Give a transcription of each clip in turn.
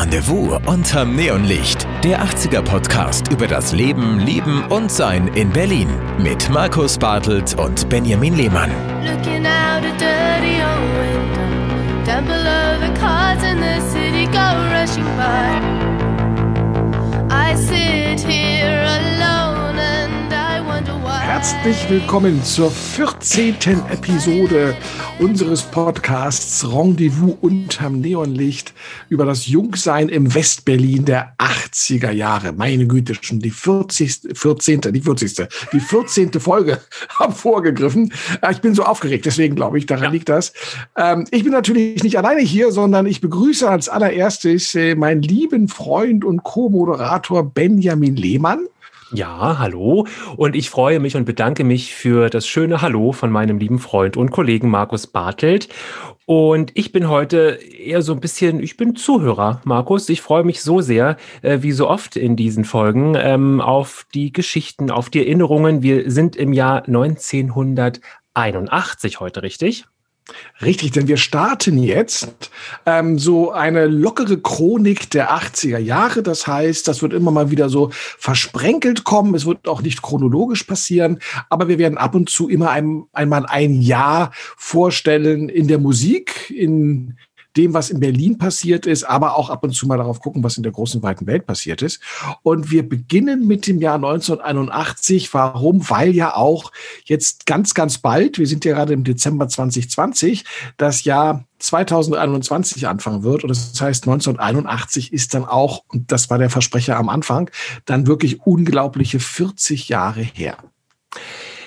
Rendezvous unterm Neonlicht. Der 80er Podcast über das Leben, Lieben und Sein in Berlin. Mit Markus Bartelt und Benjamin Lehmann. Looking out a dirty old window. Down below the cars in the city go rushing by. I sit here Herzlich willkommen zur 14. Episode unseres Podcasts Rendezvous unterm Neonlicht über das Jungsein im Westberlin der 80er Jahre. Meine Güte, schon die 40. 14. die 40. die 14. Folge haben vorgegriffen. Äh, ich bin so aufgeregt, deswegen glaube ich, daran ja. liegt das. Ähm, ich bin natürlich nicht alleine hier, sondern ich begrüße als allererstes äh, meinen lieben Freund und Co-Moderator Benjamin Lehmann. Ja, hallo. Und ich freue mich und bedanke mich für das schöne Hallo von meinem lieben Freund und Kollegen Markus Bartelt. Und ich bin heute eher so ein bisschen, ich bin Zuhörer, Markus. Ich freue mich so sehr, äh, wie so oft in diesen Folgen, ähm, auf die Geschichten, auf die Erinnerungen. Wir sind im Jahr 1981 heute, richtig? Richtig, denn wir starten jetzt ähm, so eine lockere Chronik der 80er Jahre. Das heißt, das wird immer mal wieder so versprenkelt kommen. Es wird auch nicht chronologisch passieren, aber wir werden ab und zu immer ein, einmal ein Jahr vorstellen in der Musik, in dem, was in Berlin passiert ist, aber auch ab und zu mal darauf gucken, was in der großen, weiten Welt passiert ist. Und wir beginnen mit dem Jahr 1981. Warum? Weil ja auch jetzt ganz, ganz bald, wir sind ja gerade im Dezember 2020, das Jahr 2021 anfangen wird. Und das heißt, 1981 ist dann auch, und das war der Versprecher am Anfang, dann wirklich unglaubliche 40 Jahre her.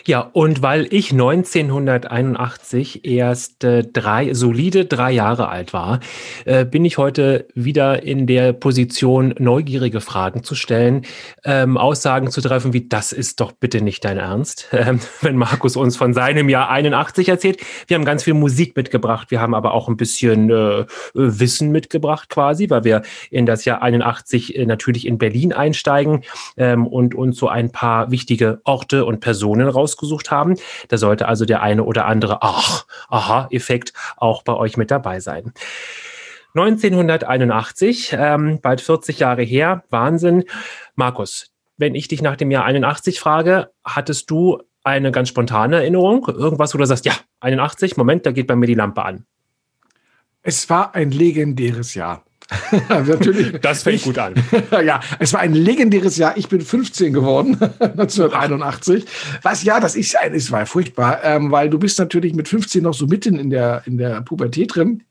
Ja, und weil ich 1981 erst drei, solide drei Jahre alt war, äh, bin ich heute wieder in der Position, neugierige Fragen zu stellen, ähm, Aussagen zu treffen, wie das ist doch bitte nicht dein Ernst, ähm, wenn Markus uns von seinem Jahr 81 erzählt. Wir haben ganz viel Musik mitgebracht, wir haben aber auch ein bisschen äh, Wissen mitgebracht quasi, weil wir in das Jahr 81 äh, natürlich in Berlin einsteigen ähm, und uns so ein paar wichtige Orte und Personen raus ausgesucht haben. Da sollte also der eine oder andere Ach, Aha-Effekt auch bei euch mit dabei sein. 1981, ähm, bald 40 Jahre her, Wahnsinn. Markus, wenn ich dich nach dem Jahr 81 frage, hattest du eine ganz spontane Erinnerung? Irgendwas, wo du sagst, ja, 81, Moment, da geht bei mir die Lampe an. Es war ein legendäres Jahr. Natürlich. Das fängt ich, gut an. ja, es war ein legendäres Jahr. Ich bin 15 geworden, 1981. Was ja, das ist, es war furchtbar, ähm, weil du bist natürlich mit 15 noch so mitten in der, in der Pubertät drin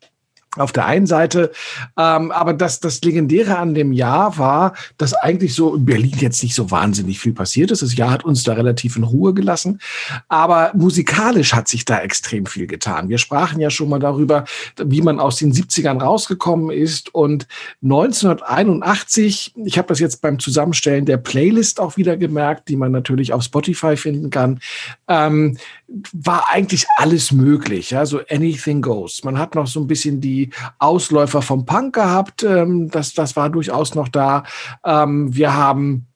auf der einen Seite. Ähm, aber das, das Legendäre an dem Jahr war, dass eigentlich so in Berlin jetzt nicht so wahnsinnig viel passiert ist. Das Jahr hat uns da relativ in Ruhe gelassen. Aber musikalisch hat sich da extrem viel getan. Wir sprachen ja schon mal darüber, wie man aus den 70ern rausgekommen ist. Und 1981, ich habe das jetzt beim Zusammenstellen der Playlist auch wieder gemerkt, die man natürlich auf Spotify finden kann, ähm, war eigentlich alles möglich. Ja, so anything goes. Man hat noch so ein bisschen die Ausläufer vom Punk gehabt. Ähm, das, das war durchaus noch da. Ähm, wir haben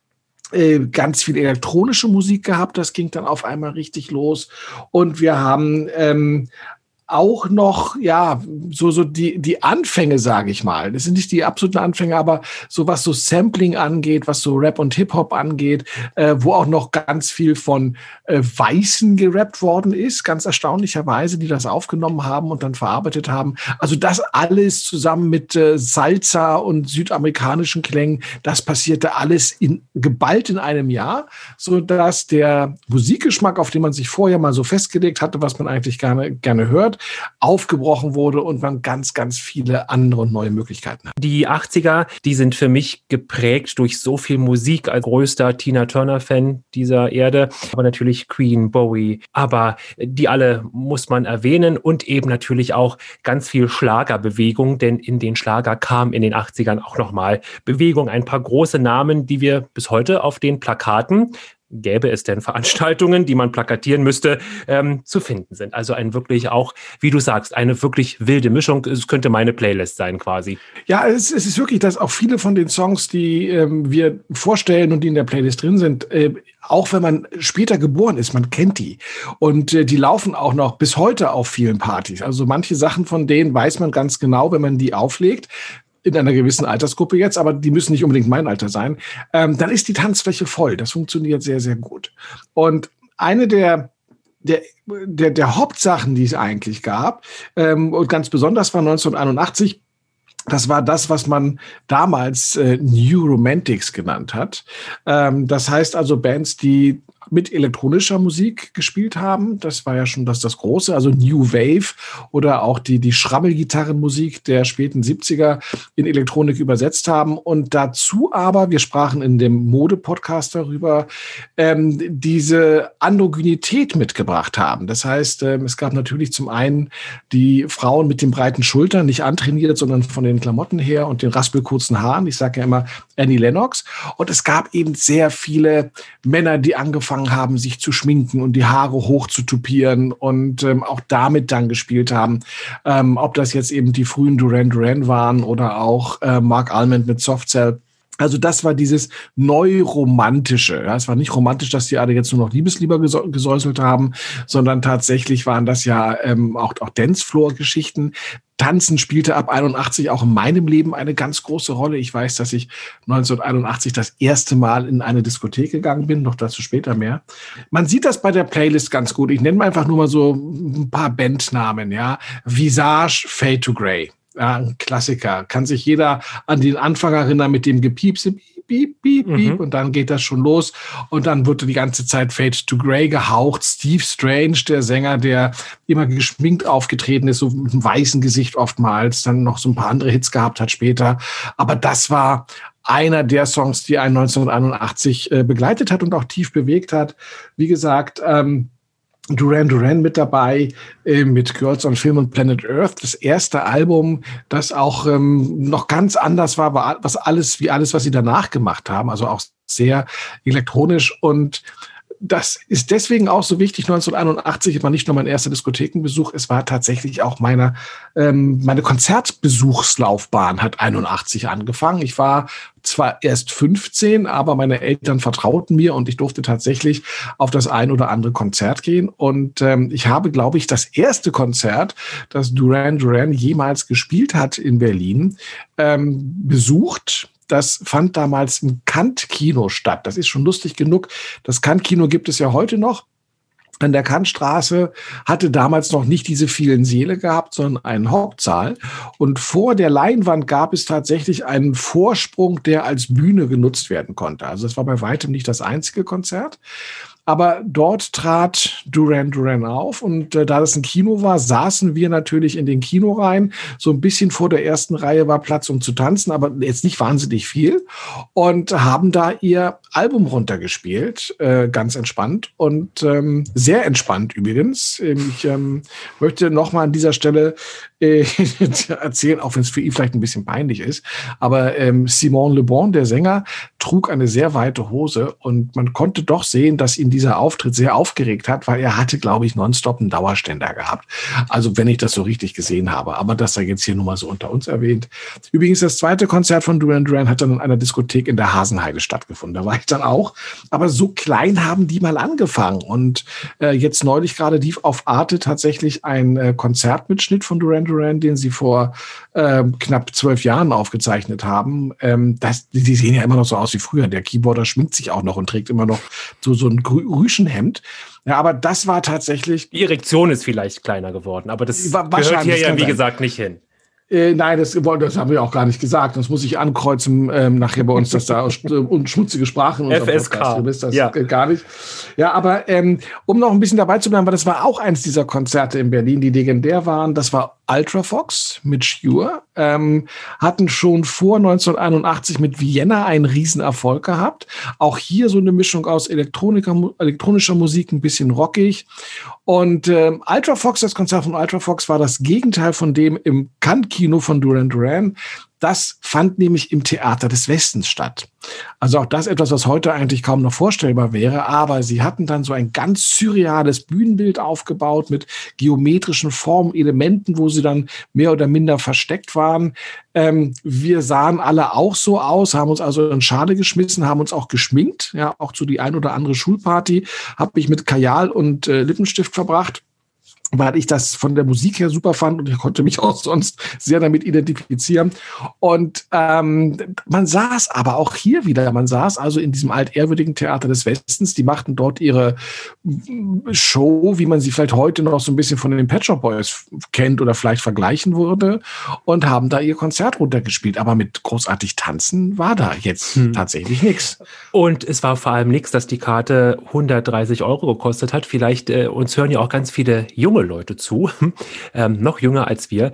äh, ganz viel elektronische Musik gehabt. Das ging dann auf einmal richtig los. Und wir haben ähm, auch noch, ja, so, so die, die Anfänge, sage ich mal. Das sind nicht die absoluten Anfänge, aber so was so Sampling angeht, was so Rap und Hip-Hop angeht, äh, wo auch noch ganz viel von äh, Weißen gerappt worden ist, ganz erstaunlicherweise, die das aufgenommen haben und dann verarbeitet haben. Also das alles zusammen mit äh, Salsa und südamerikanischen Klängen, das passierte alles in, geballt in einem Jahr, so dass der Musikgeschmack, auf den man sich vorher mal so festgelegt hatte, was man eigentlich gerne, gerne hört, aufgebrochen wurde und man ganz, ganz viele andere und neue Möglichkeiten hat. Die 80er, die sind für mich geprägt durch so viel Musik als größter Tina Turner-Fan dieser Erde, aber natürlich Queen, Bowie, aber die alle muss man erwähnen und eben natürlich auch ganz viel Schlagerbewegung, denn in den Schlager kam in den 80ern auch nochmal Bewegung, ein paar große Namen, die wir bis heute auf den Plakaten gäbe es denn Veranstaltungen, die man plakatieren müsste, ähm, zu finden sind. Also ein wirklich auch, wie du sagst, eine wirklich wilde Mischung. Es könnte meine Playlist sein quasi. Ja, es, es ist wirklich, dass auch viele von den Songs, die ähm, wir vorstellen und die in der Playlist drin sind, äh, auch wenn man später geboren ist, man kennt die. Und äh, die laufen auch noch bis heute auf vielen Partys. Also manche Sachen von denen weiß man ganz genau, wenn man die auflegt in einer gewissen Altersgruppe jetzt, aber die müssen nicht unbedingt mein Alter sein, ähm, dann ist die Tanzfläche voll. Das funktioniert sehr, sehr gut. Und eine der der, der, der Hauptsachen, die es eigentlich gab, ähm, und ganz besonders war 1981, das war das, was man damals äh, New Romantics genannt hat. Ähm, das heißt also Bands, die mit elektronischer Musik gespielt haben. Das war ja schon das, das Große, also New Wave oder auch die, die Schrabbelgitarrenmusik der späten 70er in Elektronik übersetzt haben. Und dazu aber, wir sprachen in dem Mode-Podcast darüber, ähm, diese Androgynität mitgebracht haben. Das heißt, ähm, es gab natürlich zum einen die Frauen mit den breiten Schultern, nicht antrainiert, sondern von den Klamotten her und den raspelkurzen Haaren. Ich sage ja immer Annie Lennox. Und es gab eben sehr viele Männer, die angefangen angefangen haben, sich zu schminken und die Haare hoch zu tupieren und ähm, auch damit dann gespielt haben. Ähm, ob das jetzt eben die frühen Duran Duran waren oder auch äh, Mark Almond mit Soft Cell. Also das war dieses Neuromantische. Ja, es war nicht romantisch, dass die alle jetzt nur noch Liebesliebe gesäuselt haben, sondern tatsächlich waren das ja ähm, auch, auch Dancefloor-Geschichten. Tanzen spielte ab 81 auch in meinem Leben eine ganz große Rolle. Ich weiß, dass ich 1981 das erste Mal in eine Diskothek gegangen bin, noch dazu später mehr. Man sieht das bei der Playlist ganz gut. Ich nenne einfach nur mal so ein paar Bandnamen, ja. Visage, Fade to Grey. Ja, ein Klassiker. Kann sich jeder an den Anfang erinnern mit dem Gepiepse piep, piep, piep. Mhm. Und dann geht das schon los. Und dann wird die ganze Zeit Fade to Grey gehaucht. Steve Strange, der Sänger, der immer geschminkt aufgetreten ist, so mit einem weißen Gesicht oftmals, dann noch so ein paar andere Hits gehabt hat später. Aber das war einer der Songs, die einen 1981 äh, begleitet hat und auch tief bewegt hat. Wie gesagt, ähm, Duran Duran mit dabei äh, mit Girls on Film und Planet Earth, das erste Album, das auch ähm, noch ganz anders war, was alles wie alles, was sie danach gemacht haben, also auch sehr elektronisch und das ist deswegen auch so wichtig. 1981 war nicht nur mein erster Diskothekenbesuch, es war tatsächlich auch meine, ähm, meine Konzertbesuchslaufbahn hat 81 angefangen. Ich war zwar erst 15, aber meine Eltern vertrauten mir und ich durfte tatsächlich auf das ein oder andere Konzert gehen. Und ähm, ich habe, glaube ich, das erste Konzert, das Duran Duran jemals gespielt hat in Berlin, ähm, besucht das fand damals im Kant-Kino statt. Das ist schon lustig genug. Das Kant-Kino gibt es ja heute noch an der Kantstraße hatte damals noch nicht diese vielen Seele gehabt, sondern einen Hauptsaal. Und vor der Leinwand gab es tatsächlich einen Vorsprung, der als Bühne genutzt werden konnte. Also das war bei weitem nicht das einzige Konzert. Aber dort trat Duran Duran auf und äh, da das ein Kino war, saßen wir natürlich in den Kinoreihen. So ein bisschen vor der ersten Reihe war Platz, um zu tanzen, aber jetzt nicht wahnsinnig viel. Und haben da ihr Album runtergespielt, äh, ganz entspannt und ähm, sehr entspannt übrigens. Ich ähm, möchte nochmal an dieser Stelle äh, erzählen, auch wenn es für ihn vielleicht ein bisschen peinlich ist. Aber ähm, Simon Le Bon, der Sänger, trug eine sehr weite Hose und man konnte doch sehen, dass ihn dieser Auftritt sehr aufgeregt hat, weil er hatte, glaube ich, nonstop einen Dauerständer gehabt. Also wenn ich das so richtig gesehen habe. Aber das sei jetzt hier nur mal so unter uns erwähnt. Übrigens, das zweite Konzert von Duran Duran hat dann in einer Diskothek in der Hasenheide stattgefunden. Da war ich dann auch. Aber so klein haben die mal angefangen. Und äh, jetzt neulich gerade lief auf Arte tatsächlich ein äh, Konzertmitschnitt von Duran Duran, den sie vor äh, knapp zwölf Jahren aufgezeichnet haben. Ähm, das, die sehen ja immer noch so aus wie früher. Der Keyboarder schminkt sich auch noch und trägt immer noch so, so ein Rüschenhemd. Ja, aber das war tatsächlich. Die Erektion ist vielleicht kleiner geworden, aber das gehört hier ja, wie sein. gesagt, nicht hin. Äh, nein, das, das haben wir auch gar nicht gesagt. Das muss ich ankreuzen ähm, nachher bei uns, dass da und schmutzige Sprachen und FSK. Du bist das ja. gar nicht. Ja, aber ähm, um noch ein bisschen dabei zu bleiben, weil das war auch eins dieser Konzerte in Berlin, die legendär waren. Das war Ultrafox mit Shure. Ähm, hatten schon vor 1981 mit Vienna einen Riesenerfolg gehabt. Auch hier so eine Mischung aus elektronischer Musik, ein bisschen rockig. Und ähm, Ultrafox, das Konzert von Ultrafox war das Gegenteil von dem im Kant-Kino von Duran Duran. Das fand nämlich im Theater des Westens statt. Also auch das etwas, was heute eigentlich kaum noch vorstellbar wäre. Aber sie hatten dann so ein ganz surreales Bühnenbild aufgebaut mit geometrischen Formen, Elementen, wo sie dann mehr oder minder versteckt waren. Ähm, wir sahen alle auch so aus, haben uns also in Schade geschmissen, haben uns auch geschminkt. Ja, auch zu die ein oder andere Schulparty habe ich mit Kajal und äh, Lippenstift verbracht. Weil ich das von der Musik her super fand und ich konnte mich auch sonst sehr damit identifizieren. Und ähm, man saß aber auch hier wieder, man saß also in diesem altehrwürdigen Theater des Westens, die machten dort ihre Show, wie man sie vielleicht heute noch so ein bisschen von den Pet Shop Boys kennt oder vielleicht vergleichen würde und haben da ihr Konzert runtergespielt. Aber mit großartig tanzen war da jetzt hm. tatsächlich nichts. Und es war vor allem nichts, dass die Karte 130 Euro gekostet hat. Vielleicht äh, uns hören ja auch ganz viele junge Leute zu, ähm, noch jünger als wir.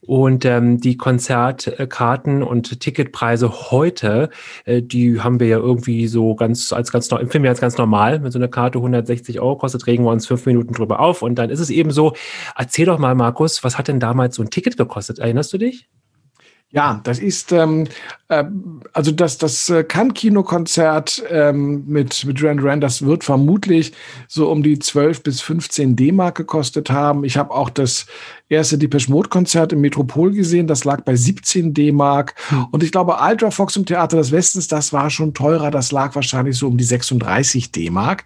Und ähm, die Konzertkarten und Ticketpreise heute, äh, die haben wir ja irgendwie so ganz als ganz empfinden wir als ganz normal. Wenn so eine Karte 160 Euro kostet, regen wir uns fünf Minuten drüber auf und dann ist es eben so. Erzähl doch mal, Markus, was hat denn damals so ein Ticket gekostet? Erinnerst du dich? Ja, das ist ähm, äh, also das das äh, Cannes-Kinokonzert ähm, mit mit Duran Duran, das wird vermutlich so um die 12 bis 15 D-Mark gekostet haben. Ich habe auch das erste Depeche Mode Konzert im Metropol gesehen, das lag bei 17 D-Mark hm. und ich glaube Ultra Fox im Theater des Westens, das war schon teurer, das lag wahrscheinlich so um die 36 D-Mark.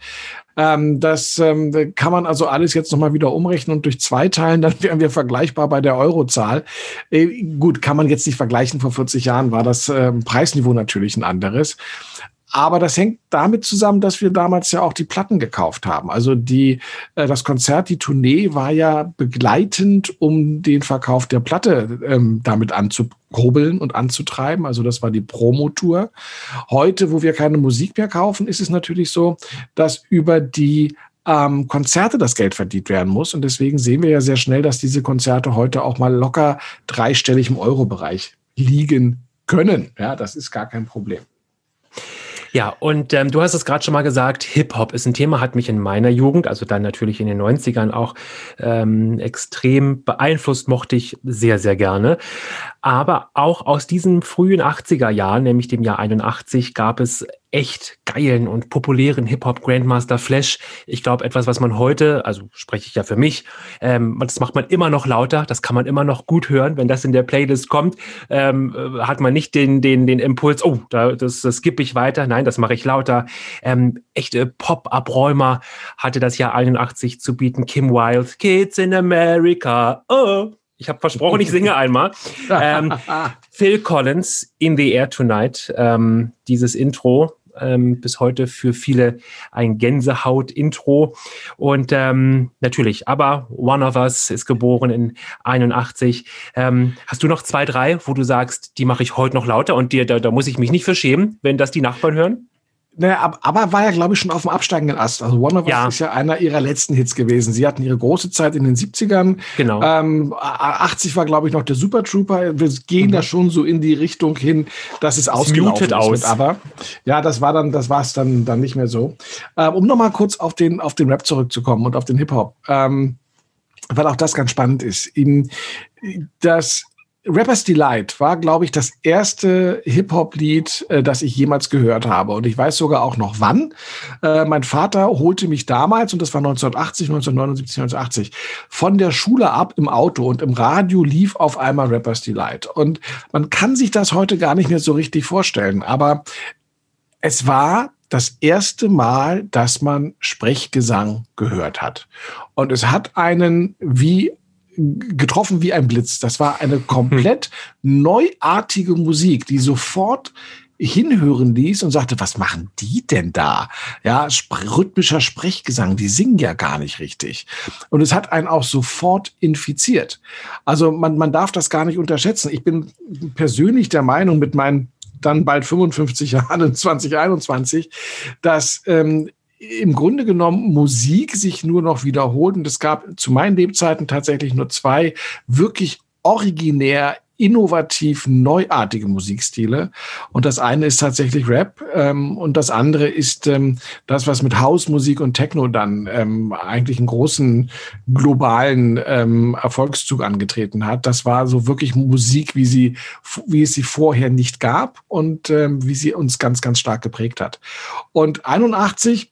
Ähm, das ähm, kann man also alles jetzt nochmal wieder umrechnen und durch zwei teilen, dann wären wir vergleichbar bei der Eurozahl. Äh, gut, kann man jetzt nicht vergleichen. Vor 40 Jahren war das äh, Preisniveau natürlich ein anderes. Aber das hängt damit zusammen, dass wir damals ja auch die Platten gekauft haben. Also die, äh, das Konzert, die Tournee war ja begleitend, um den Verkauf der Platte ähm, damit anzukurbeln und anzutreiben. Also das war die Promotour. Heute, wo wir keine Musik mehr kaufen, ist es natürlich so, dass über die ähm, Konzerte das Geld verdient werden muss. Und deswegen sehen wir ja sehr schnell, dass diese Konzerte heute auch mal locker dreistellig im Euro-Bereich liegen können. Ja, das ist gar kein Problem. Ja, und ähm, du hast es gerade schon mal gesagt, Hip-Hop ist ein Thema, hat mich in meiner Jugend, also dann natürlich in den 90ern auch ähm, extrem beeinflusst, mochte ich sehr, sehr gerne. Aber auch aus diesen frühen 80er Jahren, nämlich dem Jahr 81, gab es echt geilen und populären Hip-Hop Grandmaster Flash. Ich glaube, etwas, was man heute, also spreche ich ja für mich, ähm, das macht man immer noch lauter, das kann man immer noch gut hören. Wenn das in der Playlist kommt, ähm, äh, hat man nicht den, den, den Impuls, oh, da, das, das skippe ich weiter. Nein, das mache ich lauter. Ähm, echte Pop-Abräumer hatte das Jahr 81 zu bieten. Kim Wilde, Kids in America, oh. Ich habe versprochen, ich singe einmal. ähm, Phil Collins, In the Air Tonight. Ähm, dieses Intro ähm, bis heute für viele ein Gänsehaut-Intro. Und ähm, natürlich, aber One of Us ist geboren in 81. Ähm, hast du noch zwei, drei, wo du sagst, die mache ich heute noch lauter und dir, da, da muss ich mich nicht verschämen, wenn das die Nachbarn hören? Naja, aber war ja, glaube ich, schon auf dem absteigenden Ast. Also One of ja. Us ist ja einer ihrer letzten Hits gewesen. Sie hatten ihre große Zeit in den 70ern. Genau. Ähm, 80 war, glaube ich, noch der Super Trooper. Wir gehen mhm. da schon so in die Richtung hin, dass es ausgelaufen ist. Aus. aber ja, das war dann, das war es dann, dann nicht mehr so. Ähm, um nochmal kurz auf den, auf den Rap zurückzukommen und auf den Hip-Hop. Ähm, weil auch das ganz spannend ist. das Rapper's Delight war, glaube ich, das erste Hip-Hop-Lied, äh, das ich jemals gehört habe. Und ich weiß sogar auch noch wann. Äh, mein Vater holte mich damals, und das war 1980, 1979, 1980, von der Schule ab im Auto und im Radio lief auf einmal Rapper's Delight. Und man kann sich das heute gar nicht mehr so richtig vorstellen. Aber es war das erste Mal, dass man Sprechgesang gehört hat. Und es hat einen wie getroffen wie ein Blitz. Das war eine komplett neuartige Musik, die sofort hinhören ließ und sagte, was machen die denn da? Ja, sp rhythmischer Sprechgesang, die singen ja gar nicht richtig. Und es hat einen auch sofort infiziert. Also man, man darf das gar nicht unterschätzen. Ich bin persönlich der Meinung, mit meinen dann bald 55 Jahren in 2021, dass ähm, im Grunde genommen Musik sich nur noch wiederholt. Und es gab zu meinen Lebzeiten tatsächlich nur zwei wirklich originär innovativ neuartige Musikstile. Und das eine ist tatsächlich Rap ähm, und das andere ist ähm, das, was mit Hausmusik und Techno dann ähm, eigentlich einen großen globalen ähm, Erfolgszug angetreten hat. Das war so wirklich Musik, wie sie, wie es sie vorher nicht gab und ähm, wie sie uns ganz, ganz stark geprägt hat. Und 81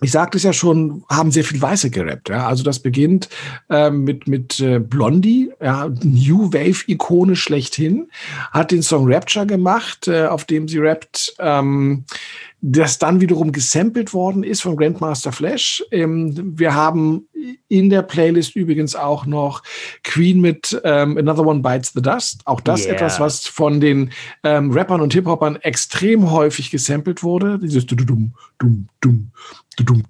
ich sagte es ja schon, haben sehr viel Weiße gerappt. Ja? Also das beginnt ähm, mit, mit äh, Blondie, ja, New Wave-Ikone schlechthin, hat den Song Rapture gemacht, äh, auf dem sie rappt. Ähm, das dann wiederum gesampelt worden ist von Grandmaster Flash. Ähm, wir haben in der Playlist übrigens auch noch Queen mit ähm, Another One Bites the Dust. Auch das yeah. etwas, was von den ähm, Rappern und Hip-Hopern extrem häufig gesampelt wurde. Dieses dum dum dum dum dum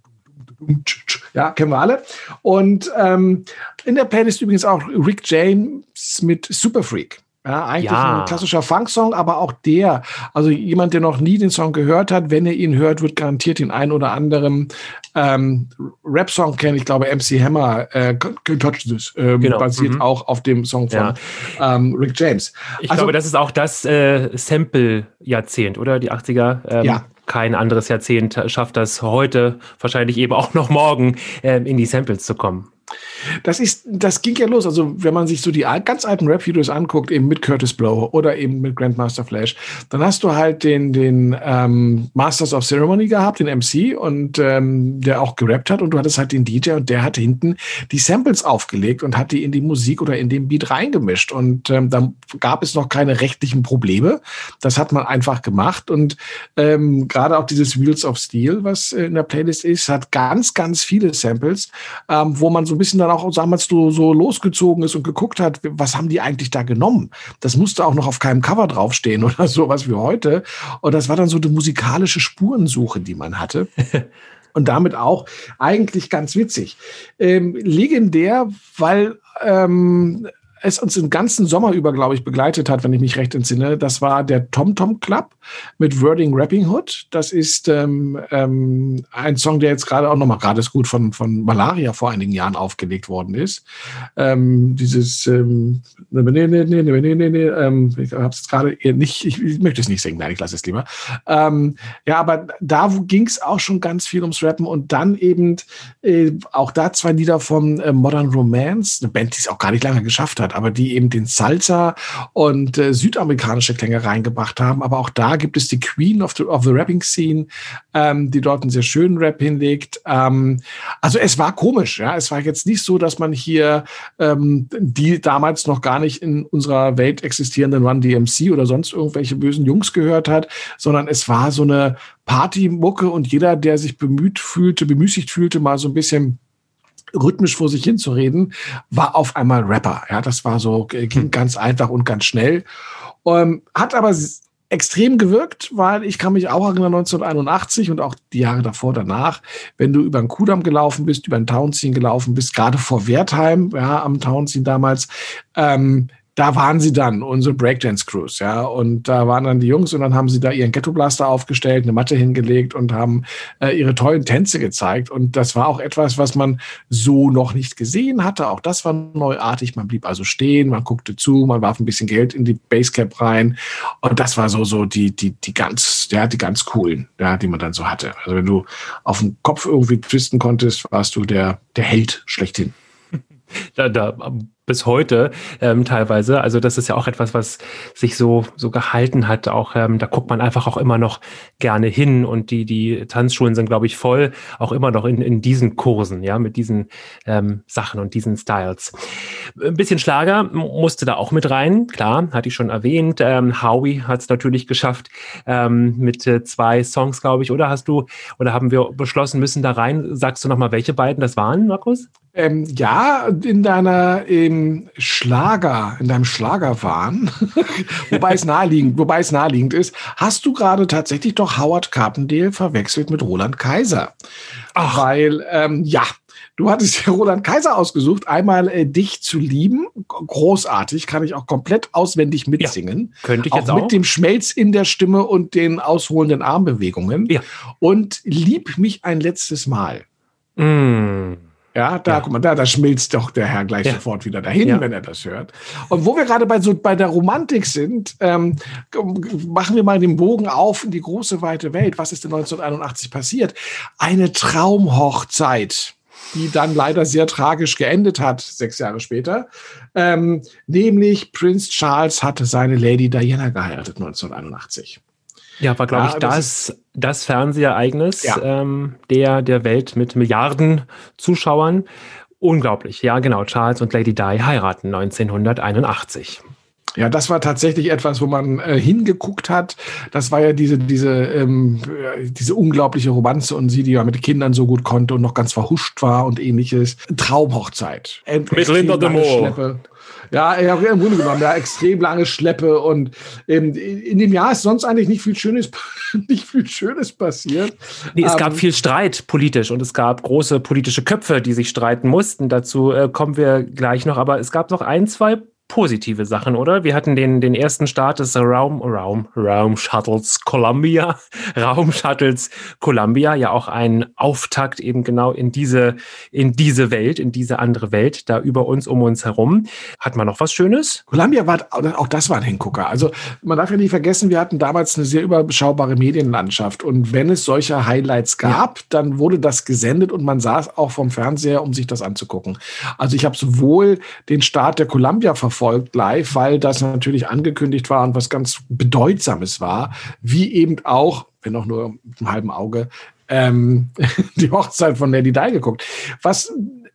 ja, kennen wir alle. Und ähm, in der Playlist übrigens auch Rick James mit Super Freak. Ja, eigentlich ja. ein klassischer Funk-Song, aber auch der, also jemand, der noch nie den Song gehört hat, wenn er ihn hört, wird garantiert den einen oder anderen ähm, Rap-Song kennen. Ich glaube, MC Hammer, äh, Touch This, ähm, genau. basiert mhm. auch auf dem Song von ja. ähm, Rick James. Ich also, glaube, das ist auch das äh, Sample-Jahrzehnt, oder? Die 80er. Ähm, ja kein anderes Jahrzehnt schafft das heute, wahrscheinlich eben auch noch morgen, ähm, in die Samples zu kommen. Das ist, das ging ja los. Also, wenn man sich so die ganz alten Rap-Videos anguckt, eben mit Curtis Blow oder eben mit Grandmaster Flash, dann hast du halt den, den ähm, Masters of Ceremony gehabt, den MC, und ähm, der auch gerappt hat, und du hattest halt den DJ und der hat hinten die Samples aufgelegt und hat die in die Musik oder in den Beat reingemischt. Und ähm, dann gab es noch keine rechtlichen Probleme. Das hat man einfach gemacht. Und ähm, gerade auch dieses Wheels of Steel, was in der Playlist ist, hat ganz, ganz viele Samples, ähm, wo man so ein bisschen dann auch damals so, so losgezogen ist und geguckt hat, was haben die eigentlich da genommen? Das musste auch noch auf keinem Cover draufstehen oder sowas wie heute. Und das war dann so die musikalische Spurensuche, die man hatte. und damit auch eigentlich ganz witzig. Ähm, legendär, weil ähm, es uns den ganzen Sommer über, glaube ich, begleitet hat, wenn ich mich recht entsinne. Das war der Tom Tom Club mit Wording Rapping Hood. Das ist ähm, ähm, ein Song, der jetzt gerade auch nochmal gerade ist gut von, von Malaria vor einigen Jahren aufgelegt worden ist. Ähm, dieses ähm, nee, nee, nee, nee, nee, nee, nee, ähm, ich habe es gerade nicht, ich, ich, möchte es nicht singen, nein, ich lasse es lieber. Ähm, ja, aber da ging es auch schon ganz viel ums Rappen und dann eben äh, auch da zwei Lieder von äh, Modern Romance, eine Band, die es auch gar nicht lange geschafft hat hat, aber die eben den Salsa und äh, südamerikanische Klänge reingebracht haben. Aber auch da gibt es die Queen of the, of the Rapping Scene, ähm, die dort einen sehr schönen Rap hinlegt. Ähm, also es war komisch, ja. Es war jetzt nicht so, dass man hier ähm, die damals noch gar nicht in unserer Welt existierenden Run DMC oder sonst irgendwelche bösen Jungs gehört hat, sondern es war so eine Partymucke und jeder, der sich bemüht fühlte, bemüßigt fühlte, mal so ein bisschen rhythmisch vor sich hin zu reden, war auf einmal Rapper. Ja, das war so, ging hm. ganz einfach und ganz schnell. Ähm, hat aber extrem gewirkt, weil ich kann mich auch erinnern, 1981 und auch die Jahre davor, danach, wenn du über den Kudamm gelaufen bist, über den Townsien gelaufen bist, gerade vor Wertheim, ja, am Townsien damals, ähm, da waren sie dann, unsere Breakdance-Crews, ja. Und da waren dann die Jungs und dann haben sie da ihren Ghetto-Blaster aufgestellt, eine Matte hingelegt und haben äh, ihre tollen Tänze gezeigt. Und das war auch etwas, was man so noch nicht gesehen hatte. Auch das war neuartig. Man blieb also stehen, man guckte zu, man warf ein bisschen Geld in die Basecap rein. Und das war so, so die, die, die ganz, ja, die ganz coolen, ja, die man dann so hatte. Also wenn du auf den Kopf irgendwie twisten konntest, warst du der, der Held schlechthin. Da, da bis heute ähm, teilweise. Also das ist ja auch etwas, was sich so so gehalten hat. Auch ähm, da guckt man einfach auch immer noch gerne hin und die die Tanzschulen sind, glaube ich, voll auch immer noch in, in diesen Kursen, ja, mit diesen ähm, Sachen und diesen Styles. Ein bisschen Schlager musste da auch mit rein, klar, hatte ich schon erwähnt. Ähm, Howie hat es natürlich geschafft ähm, mit äh, zwei Songs, glaube ich. Oder hast du oder haben wir beschlossen, müssen da rein? Sagst du noch mal, welche beiden das waren, Markus? Ähm, ja, in deiner Schlager, in deinem Schlagerwahn, wobei es naheliegend, wobei es naheliegend ist, hast du gerade tatsächlich doch Howard Carpendale verwechselt mit Roland Kaiser. Ach. Weil, ähm, ja, Du hattest ja Roland Kaiser ausgesucht, einmal äh, dich zu lieben. Großartig, kann ich auch komplett auswendig mitsingen. Ja, könnte ich auch jetzt auch. Mit dem Schmelz in der Stimme und den ausholenden Armbewegungen. Ja. Und lieb mich ein letztes Mal. Mm. Ja, da, ja. guck mal, da, da schmilzt doch der Herr gleich ja. sofort wieder dahin, ja. wenn er das hört. Und wo wir gerade bei, so, bei der Romantik sind, ähm, machen wir mal den Bogen auf in die große, weite Welt. Was ist denn 1981 passiert? Eine Traumhochzeit die dann leider sehr tragisch geendet hat, sechs Jahre später. Ähm, nämlich Prince Charles hatte seine Lady Diana geheiratet 1981. Ja, war, glaube ja, ich, das, das Fernsehereignis Ja. ähm, der, der Welt mit Milliarden Zuschauern. Unglaublich. Ja, genau. Charles und Lady Di heiraten 1981. Ja, das war tatsächlich etwas, wo man äh, hingeguckt hat. Das war ja diese, diese, ähm, äh, diese unglaubliche Romanze und sie, die ja mit Kindern so gut konnte und noch ganz verhuscht war und ähnliches. Traumhochzeit. Mit Linda de Mol. Ja, ja, im Grunde genommen, ja, extrem lange Schleppe und ähm, in dem Jahr ist sonst eigentlich nicht viel Schönes, nicht viel Schönes passiert. Nee, es gab Ähm, viel Streit politisch und es gab große politische Köpfe, die sich streiten mussten. Dazu äh, kommen wir gleich noch. Aber es gab noch ein, zwei positive Sachen, oder? Wir hatten den, den ersten Start des Raum, Raum, Raum Shuttles Columbia, Raum Shuttles Columbia, ja auch ein Auftakt eben genau in diese, in diese Welt, in diese andere Welt, da über uns, um uns herum. Hat man noch was Schönes? Columbia war, auch das war ein Hingucker. Also man darf ja nicht vergessen, wir hatten damals eine sehr überschaubare Medienlandschaft. Und wenn es solche Highlights gab, dann wurde das gesendet und man saß auch vom Fernseher, um sich das anzugucken. Also ich habe sowohl den Start der Columbia verfolgt live, weil das natürlich angekündigt war und was ganz Bedeutsames war, wie eben auch, wenn auch nur mit einem halben Auge, ähm, die Hochzeit von Lady Di geguckt. Was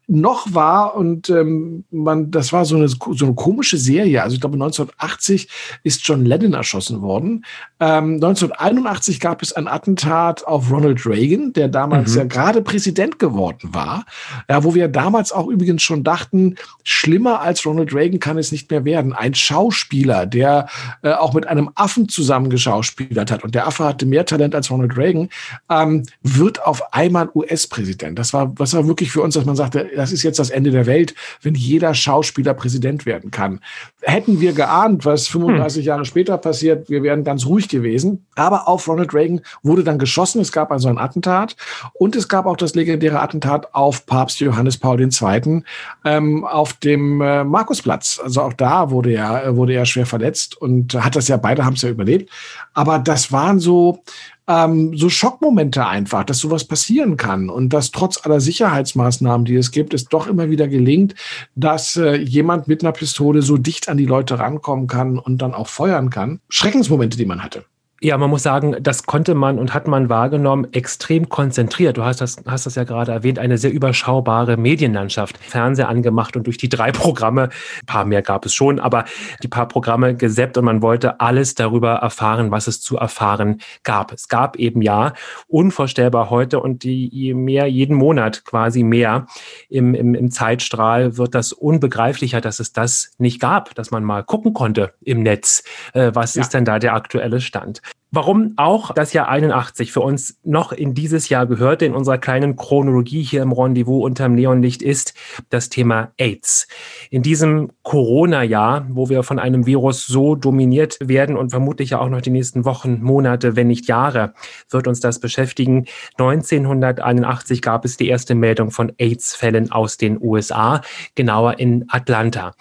noch war und ähm, man, das war so eine, so eine komische Serie. Also ich glaube 1980 ist John Lennon erschossen worden. Ähm, 1981 gab es ein Attentat auf Ronald Reagan, der damals Mhm. ja gerade Präsident geworden war. Ja, wo wir damals auch übrigens schon dachten, schlimmer als Ronald Reagan kann es nicht mehr werden. Ein Schauspieler, der äh, auch mit einem Affen zusammengeschauspielert hat und der Affe hatte mehr Talent als Ronald Reagan, ähm, wird auf einmal US-Präsident. Das war, was war wirklich für uns, dass man sagte, das ist jetzt das Ende der Welt, wenn jeder Schauspieler Präsident werden kann. Hätten wir geahnt, was 35 Jahre später passiert, wir wären ganz ruhig gewesen. Aber auf Ronald Reagan wurde dann geschossen. Es gab also ein Attentat und es gab auch das legendäre Attentat auf Papst Johannes Paul II. Ähm, auf dem äh, Markusplatz. Also auch da wurde er, wurde er schwer verletzt und hat das ja, beide haben es ja überlebt. Aber das waren so, ähm, so Schockmomente einfach, dass sowas passieren kann und dass trotz aller Sicherheitsmaßnahmen, die es gibt, es doch immer wieder gelingt, dass äh, jemand mit einer Pistole so dicht an die Leute rankommen kann und dann auch feuern kann. Schreckensmomente, die man hatte. Ja, man muss sagen, das konnte man und hat man wahrgenommen, extrem konzentriert. Du hast das, hast das ja gerade erwähnt, eine sehr überschaubare Medienlandschaft. Fernseher angemacht und durch die drei Programme, ein paar mehr gab es schon, aber die paar Programme gesäppt und man wollte alles darüber erfahren, was es zu erfahren gab. Es gab eben ja unvorstellbar heute und die, je mehr, jeden Monat quasi mehr im, im, im Zeitstrahl wird das unbegreiflicher, dass es das nicht gab, dass man mal gucken konnte im Netz. Äh, was Ja. ist denn da der aktuelle Stand? Warum auch das Jahr 81 für uns noch in dieses Jahr gehörte, in unserer kleinen Chronologie hier im Rendezvous unterm Neonlicht, ist das Thema AIDS. In diesem Corona-Jahr, wo wir von einem Virus so dominiert werden und vermutlich ja auch noch die nächsten Wochen, Monate, wenn nicht Jahre, wird uns das beschäftigen. 1981 gab es die erste Meldung von AIDS-Fällen aus den USA, genauer in Atlanta.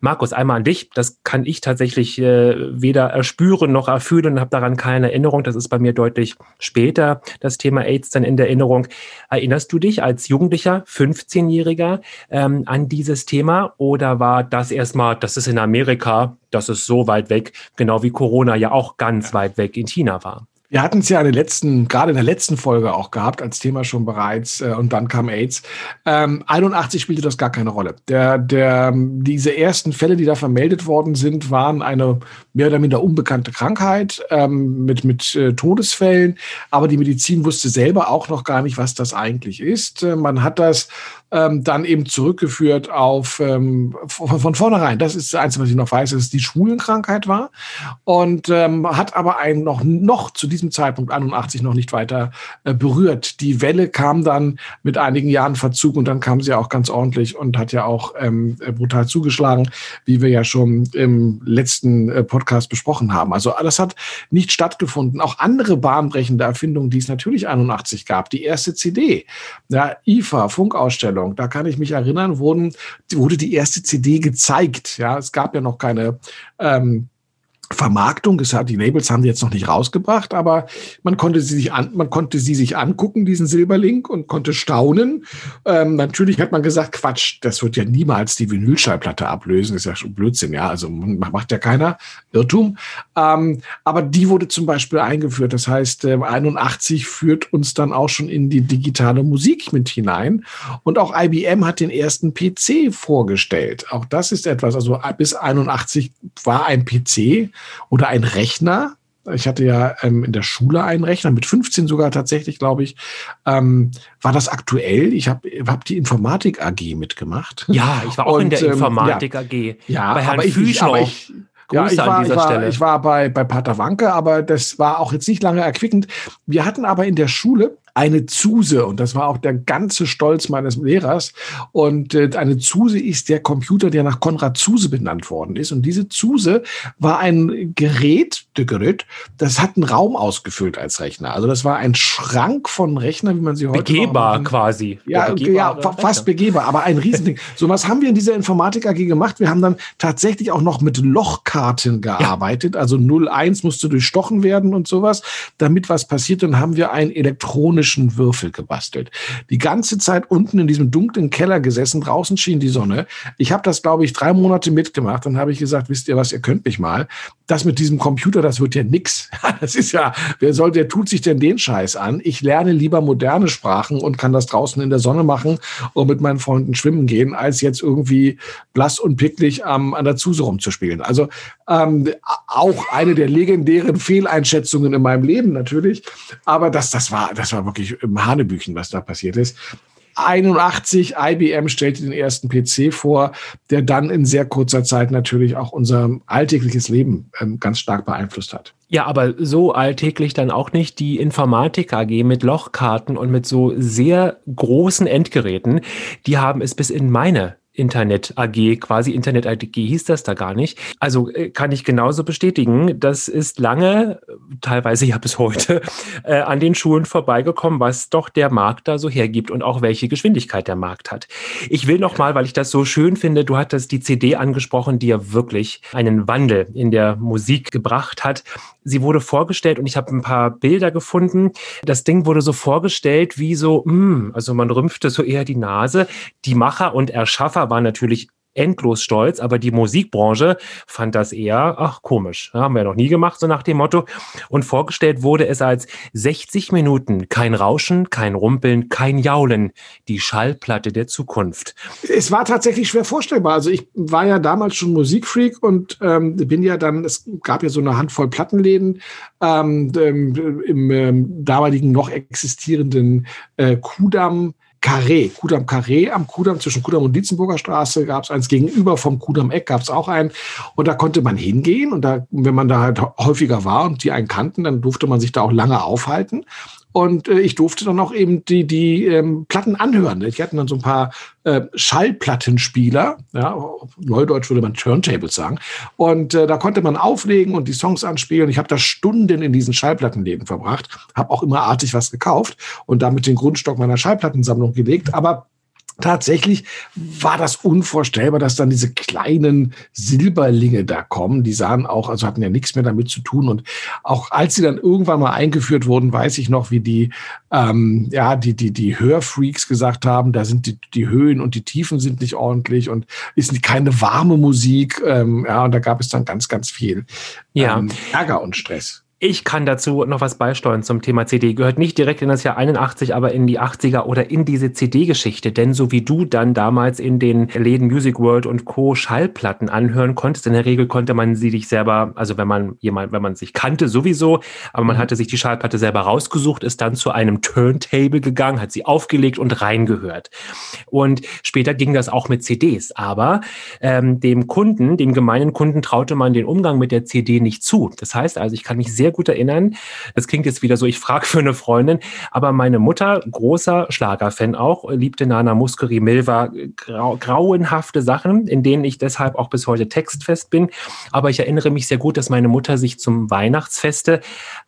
Markus, einmal an dich. Das kann ich tatsächlich äh, weder erspüren noch erfühlen und habe daran keine Erinnerung. Das ist bei mir deutlich später das Thema AIDS dann in der Erinnerung. Erinnerst du dich als Jugendlicher, 15-Jähriger, ähm, an dieses Thema oder war das erstmal, das ist in Amerika, das ist so weit weg, genau wie Corona ja auch ganz weit weg in China war? Wir hatten es ja in der letzten, gerade in der letzten Folge auch gehabt, als Thema schon bereits, äh, und dann kam AIDS. Ähm, 81 spielte das gar keine Rolle. Der, der, diese ersten Fälle, die da vermeldet worden sind, waren eine mehr oder minder unbekannte Krankheit ähm, mit, mit äh, Todesfällen. Aber die Medizin wusste selber auch noch gar nicht, was das eigentlich ist. Äh, man hat das ähm, dann eben zurückgeführt auf ähm, von, von vornherein. Das ist das Einzige, was ich noch weiß, dass es die Schwulenkrankheit war. Und ähm, hat aber einen noch, noch zu diesem Zeitpunkt 81 noch nicht weiter äh, berührt. Die Welle kam dann mit einigen Jahren Verzug und dann kam sie auch ganz ordentlich und hat ja auch ähm, brutal zugeschlagen, wie wir ja schon im letzten äh, Podcast besprochen haben. Also das hat nicht stattgefunden. Auch andere bahnbrechende Erfindungen, die es natürlich 81 gab. Die erste CD, ja, IFA, Funkausstellung, da kann ich mich erinnern, wurden, wurde die erste CD gezeigt. Ja, es gab ja noch keine ähm, Vermarktung. Es hat, die Labels haben sie jetzt noch nicht rausgebracht, aber man konnte sie sich an, man konnte sie sich angucken, diesen Silberlink, und konnte staunen. Ähm, natürlich hat man gesagt, Quatsch, das wird ja niemals die Vinylschallplatte ablösen. ist ja schon Blödsinn, ja. Also macht ja keiner Irrtum. Ähm, aber die wurde zum Beispiel eingeführt. Das heißt, äh, 81 führt uns dann auch schon in die digitale Musik mit hinein. Und auch IBM hat den ersten PC vorgestellt. Auch das ist etwas, also bis 81 war ein PC oder ein Rechner. Ich hatte ja ähm, in der Schule einen Rechner, mit 15 sogar tatsächlich, glaube ich. Ähm, war das aktuell? Ich habe hab die Informatik AG mitgemacht. Ja, ich war auch Und, in der ähm, Informatik AG. Ja, bei Herrn aber ich, ich, aber ich, ja, ich war, ich war, ich war bei, bei Pater Wanke, aber das war auch jetzt nicht lange erquickend. Wir hatten aber in der Schule eine Zuse und das war auch der ganze Stolz meines Lehrers. Und äh, eine Zuse ist der Computer, der nach Konrad Zuse benannt worden ist. Und diese Zuse war ein Gerät, der Gerät, das hat einen Raum ausgefüllt als Rechner. Also das war ein Schrank von Rechnern, wie man sie heute begehbar quasi. Ja, ja fast begehbar, aber ein Riesending. so was haben wir in dieser Informatik AG gemacht. Wir haben dann tatsächlich auch noch mit Lochkarten gearbeitet. Ja. Also 01 musste durchstochen werden und sowas, damit was passiert. Dann haben wir ein elektronisches komischen Würfel gebastelt. Die ganze Zeit unten in diesem dunklen Keller gesessen, draußen schien die Sonne. Ich habe das, glaube ich, drei Monate mitgemacht. Dann habe ich gesagt, wisst ihr was, ihr könnt mich mal. Das mit diesem Computer, das wird ja nix. Das ist ja, wer soll, der tut sich denn den Scheiß an? Ich lerne lieber moderne Sprachen und kann das draußen in der Sonne machen und mit meinen Freunden schwimmen gehen, als jetzt irgendwie blass und picklig ähm, an der Zuse rumzuspielen. Also ähm, auch eine der legendären Fehleinschätzungen in meinem Leben natürlich. Aber das, das war, das war wirklich im Hanebüchen, was da passiert ist. 81 IBM stellte den ersten PC vor, der dann in sehr kurzer Zeit natürlich auch unser alltägliches Leben ähm, ganz stark beeinflusst hat. Ja, aber so alltäglich dann auch nicht die Informatik AG mit Lochkarten und mit so sehr großen Endgeräten. Die haben es bis in meine Internet AG, quasi Internet AG hieß das da gar nicht. Also äh, kann ich genauso bestätigen, das ist lange, teilweise ja bis heute, äh, an den Schulen vorbeigekommen, was doch der Markt da so hergibt und auch welche Geschwindigkeit der Markt hat. Ich will noch mal, weil ich das so schön finde, du hattest die CD angesprochen, die ja wirklich einen Wandel in der Musik gebracht hat. Sie wurde vorgestellt und ich habe ein paar Bilder gefunden. Das Ding wurde so vorgestellt wie so, mh, hm, also man rümpfte so eher die Nase. Die Macher und Erschaffer war natürlich endlos stolz, aber die Musikbranche fand das eher, ach komisch, haben wir noch nie gemacht, so nach dem Motto. Und vorgestellt wurde es als 60 Minuten, kein Rauschen, kein Rumpeln, kein Jaulen, die Schallplatte der Zukunft. Es war tatsächlich schwer vorstellbar. Also ich war ja damals schon Musikfreak und ähm, bin ja dann, es gab ja so eine Handvoll Plattenläden ähm, im ähm, damaligen noch existierenden äh, Kudamm Carré, Kudam Carré am Kudam, zwischen Kudam und Dietzenburger Straße gab es eins gegenüber vom Kudam Eck gab es auch einen. Und da konnte man hingehen und da, wenn man da halt häufiger war und die einen kannten, dann durfte man sich da auch lange aufhalten. Und äh, ich durfte dann auch eben die, die ähm, Platten anhören. Die hatten dann so ein paar äh, Schallplattenspieler, ja, Neudeutsch würde man Turntables sagen. Und äh, da konnte man auflegen und die Songs anspielen. Ich habe da Stunden in diesen Schallplattenläden verbracht, habe auch immer artig was gekauft und damit den Grundstock meiner Schallplattensammlung gelegt. Aber tatsächlich war das unvorstellbar, dass dann diese kleinen Silberlinge da kommen. Die sahen auch, also hatten ja nichts mehr damit zu tun. Und auch als sie dann irgendwann mal eingeführt wurden, weiß ich noch, wie die, ähm, ja, die, die, die Hörfreaks gesagt haben, da sind die, die Höhen und die Tiefen sind nicht ordentlich und ist keine warme Musik. Ähm, ja, und da gab es dann ganz, ganz viel ja. ähm, Ärger und Stress. Ich kann dazu noch was beisteuern zum Thema CD. Gehört nicht direkt in das Jahr 81, aber in die 80er oder in diese CD-Geschichte. Denn so wie du dann damals in den Läden Music World und Co. Schallplatten anhören konntest, in der Regel konnte man sie dich selber, also wenn man jemand, wenn man sich kannte sowieso, aber man mhm. hatte sich die Schallplatte selber rausgesucht, ist dann zu einem Turntable gegangen, hat sie aufgelegt und reingehört. Und später ging das auch mit CDs. Aber ähm, dem Kunden, dem gemeinen Kunden traute man den Umgang mit der CD nicht zu. Das heißt also, ich kann mich sehr sehr gut erinnern. Das klingt jetzt wieder so, ich frage für eine Freundin, aber meine Mutter, großer Schlagerfan auch, liebte Nana Muscari Milva, grau, grauenhafte Sachen, in denen ich deshalb auch bis heute textfest bin. Aber ich erinnere mich sehr gut, dass meine Mutter sich zum Weihnachtsfeste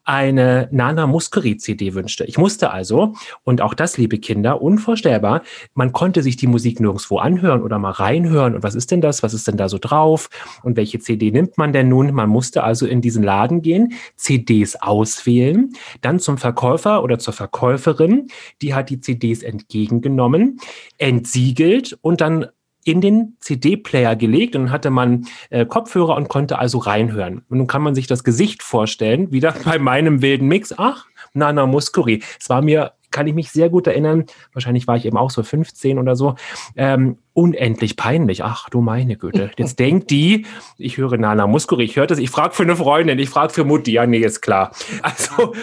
eine Nana Muscari CD wünschte. Ich musste also, und auch das, liebe Kinder, unvorstellbar, man konnte sich die Musik nirgendwo anhören oder mal reinhören. Und was ist denn das? Was ist denn da so drauf? Und welche CD nimmt man denn nun? Man musste also in diesen Laden gehen, CDs auswählen, dann zum Verkäufer oder zur Verkäuferin, die hat die CDs entgegengenommen, entsiegelt und dann in den CD-Player gelegt und hatte man äh, Kopfhörer und konnte also reinhören. Und nun kann man sich das Gesicht vorstellen, wieder bei meinem wilden Mix. Ach, Nana Muscuri. Es war mir, kann ich mich sehr gut erinnern, wahrscheinlich war ich eben auch so 15 oder so, ähm, unendlich peinlich. Ach du meine Güte. Jetzt denkt die, ich höre Nana Muscuri, ich höre das, ich frage für eine Freundin, ich frage für Mutti, ja, nee, ist klar. Also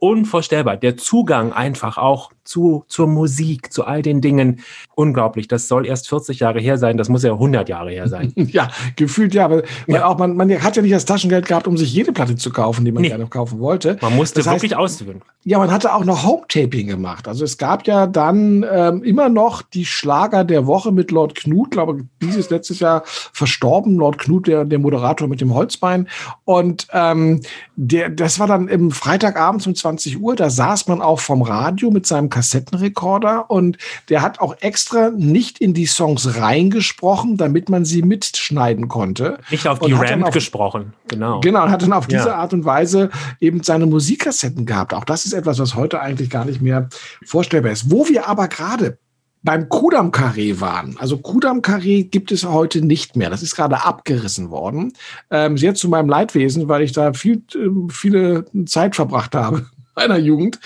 unvorstellbar. Der Zugang einfach auch zu, zur Musik, zu all den Dingen. Unglaublich. Das soll erst 40 Jahre her sein. Das muss ja 100 Jahre her sein. ja, gefühlt ja. Aber ja. auch man, man hat ja nicht das Taschengeld gehabt, um sich jede Platte zu kaufen, die man nee. gerne kaufen wollte. Man musste das wirklich ausführen. Ja, man hatte auch noch Home-Taping gemacht. Also es gab ja dann ähm, immer noch die Schlager der Woche mit Lord Knut, glaube dieses letztes Jahr verstorben. Lord Knut, der, der Moderator mit dem Holzbein. Und ähm, der, das war dann im Freitagabend um 20 Uhr. Da saß man auch vom Radio mit seinem Kassettenrekorder und der hat auch extra nicht in die Songs reingesprochen, damit man sie mitschneiden konnte. Nicht auf die Ramp gesprochen, genau. Genau, und hat dann auf ja. diese Art und Weise eben seine Musikkassetten gehabt. Auch das ist etwas, was heute eigentlich gar nicht mehr vorstellbar ist. Wo wir aber gerade beim Kudam-Karree waren. Also Kudam-Karree gibt es heute nicht mehr. Das ist gerade abgerissen worden. Ähm, sehr zu meinem Leidwesen, weil ich da viel, äh, viele Zeit verbracht habe meiner Jugend.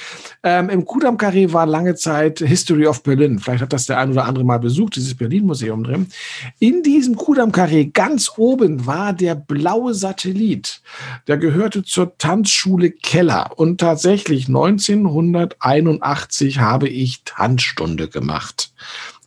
Ähm, Im Kudam Carré war lange Zeit History of Berlin. Vielleicht hat das der ein oder andere mal besucht, dieses Berlin-Museum drin. In diesem Kudam Carré ganz oben war der blaue Satellit. Der gehörte zur Tanzschule Keller. Und tatsächlich 1981 habe ich Tanzstunde gemacht.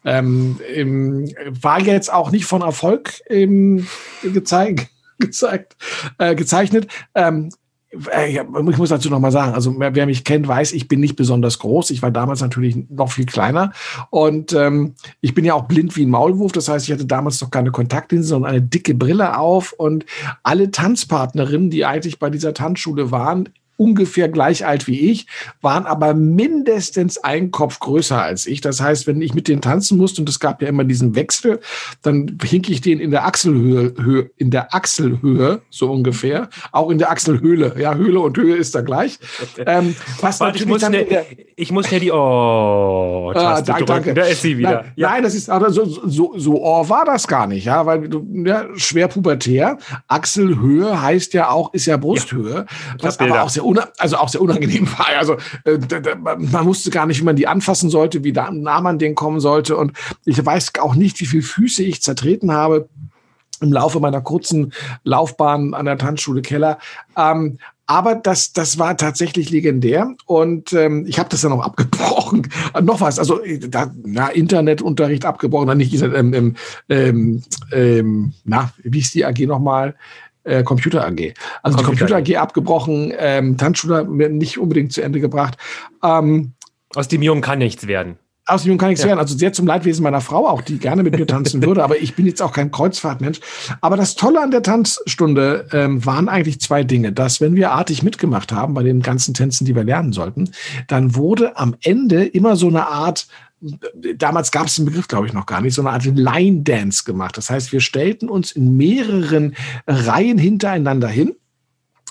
Ähm, im, war jetzt auch nicht von Erfolg ähm, gezeigt gezeigt, äh, gezeichnet. Ähm, äh, ich muss dazu noch mal sagen, also wer, mich kennt, weiß, ich bin nicht besonders groß. Ich war damals natürlich noch viel kleiner und ähm, ich bin ja auch blind wie ein Maulwurf. Das heißt, ich hatte damals noch keine Kontaktlinsen, sondern eine dicke Brille auf und alle Tanzpartnerinnen, die eigentlich bei dieser Tanzschule waren, ungefähr gleich alt wie ich, waren aber mindestens ein Kopf größer als ich. Das heißt, wenn ich mit denen tanzen musste, und es gab ja immer diesen Wechsel, dann hink ich den in der Achselhöhe, Höhe, in der Achselhöhe, so ungefähr, auch in der Achselhöhle. Ja, Höhle und Höhe ist da gleich. Ähm, was Warte, ich, muss dann ne, ich muss ja die Oh, ah, danke, danke. Da ist sie wieder. Nein, ja. nein das ist aber so, so, so Oh war das gar nicht, ja, weil du ja, schwer pubertär. Achselhöhe heißt ja auch, ist ja Brusthöhe, ja. was aber auch sehr also auch sehr unangenehm war. Also äh, man wusste gar nicht, wie man die anfassen sollte, wie nah man den kommen sollte. Und ich weiß auch nicht, wie viele Füße ich zertreten habe im Laufe meiner kurzen Laufbahn an der Tanzschule Keller. Ähm, aber das, das war tatsächlich legendär und ähm, ich habe das dann auch abgebrochen. noch was, also da, na, Internetunterricht abgebrochen, dann nicht ähm, ähm, ähm, ähm, na, wie ist die AG nochmal? Äh, Computer AG. Also Computer die Computer AG abgebrochen, ähm, Tanzschule nicht unbedingt zu Ende gebracht. Ähm, aus dem Jungen kann nichts werden. Aus dem Jungen kann nichts ja. werden. Also sehr zum Leidwesen meiner Frau auch, die gerne mit mir tanzen würde. Aber ich bin jetzt auch kein Kreuzfahrtmensch. Aber das Tolle an der Tanzstunde ähm, waren eigentlich zwei Dinge. Dass, wenn wir artig mitgemacht haben bei den ganzen Tänzen, die wir lernen sollten, dann wurde am Ende immer so eine Art damals gab es den Begriff, glaube ich, noch gar nicht, so eine Art Line Dance gemacht. Das heißt, wir stellten uns in mehreren Reihen hintereinander hin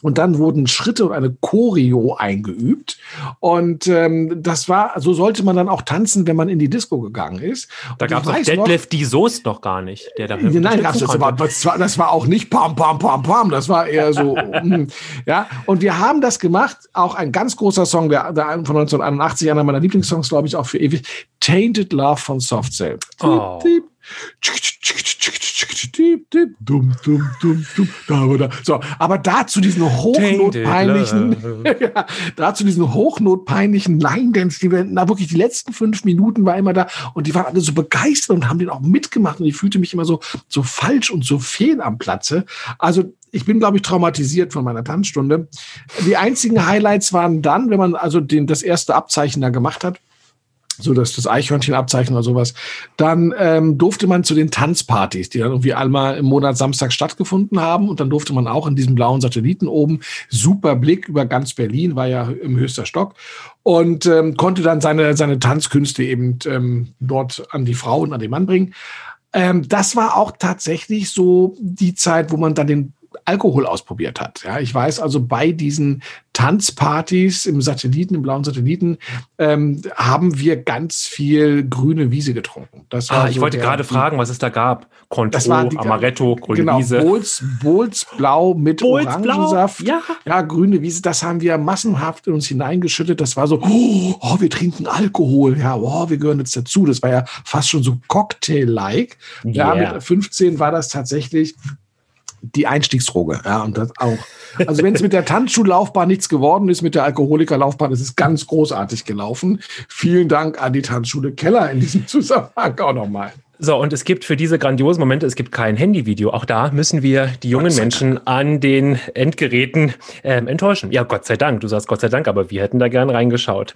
und dann wurden Schritte und eine Choreo eingeübt. Und ähm, das war, so sollte man dann auch tanzen, wenn man in die Disco gegangen ist. Da gab es auch Deadlift die Soest noch gar nicht. Der da nein, gab's das, aber, das, war, das war auch nicht pam, pam, pam, pam. Das war eher so. mm, ja, und wir haben das gemacht. Auch ein ganz großer Song, der, der von 1981, einer meiner Lieblingssongs, glaube ich, auch für ewig. Tainted Love von Soft Cell. Oh. So, aber dazu diesen hochnotpeinlichen, ja, dazu diesen hochnotpeinlichen Line-Dance, die wir, na wirklich die letzten fünf Minuten war immer da und die waren alle so begeistert und haben den auch mitgemacht und ich fühlte mich immer so, so falsch und so fehl am Platze. Also ich bin, glaube ich, traumatisiert von meiner Tanzstunde. Die einzigen Highlights waren dann, wenn man also den, das erste Abzeichen da gemacht hat, so dass das Eichhörnchenabzeichen oder sowas. Dann ähm, durfte man zu den Tanzpartys, die dann irgendwie einmal im Monat Samstag stattgefunden haben. Und dann durfte man auch in diesem blauen Satelliten oben, super Blick über ganz Berlin, war ja im höchster Stock. Und ähm, konnte dann seine, seine Tanzkünste eben ähm, dort an die Frau und an den Mann bringen. Ähm, das war auch tatsächlich so die Zeit, wo man dann den Alkohol ausprobiert hat. Ja, ich weiß also bei diesen Tanzpartys im Satelliten, im blauen Satelliten, ähm, haben wir ganz viel grüne Wiese getrunken. Das war ah, ich so wollte der, gerade fragen, was es da gab. Contro, das war die, Amaretto, grüne genau, Wiese. Bowls, Bowls blau mit Bowls Orangensaft. Blau, ja. ja, grüne Wiese. Das haben wir massenhaft in uns hineingeschüttet. Das war so, oh, wir trinken Alkohol. Ja, oh, wir gehören jetzt dazu. Das war ja fast schon so Cocktail-like. Yeah. Ja, mit 15 war das tatsächlich die Einstiegsdroge. Ja, und das auch. Also wenn es mit der Tanzschullaufbahn nichts geworden ist, mit der Alkoholikerlaufbahn, ist es ganz großartig gelaufen. Vielen Dank an die Tanzschule Keller in diesem Zusammenhang auch nochmal. So, und es gibt für diese grandiosen Momente, es gibt kein Handyvideo. Auch da müssen wir die jungen Menschen an den Endgeräten ähm, enttäuschen. Ja, Gott sei Dank. Du sagst Gott sei Dank, aber wir hätten da gern reingeschaut.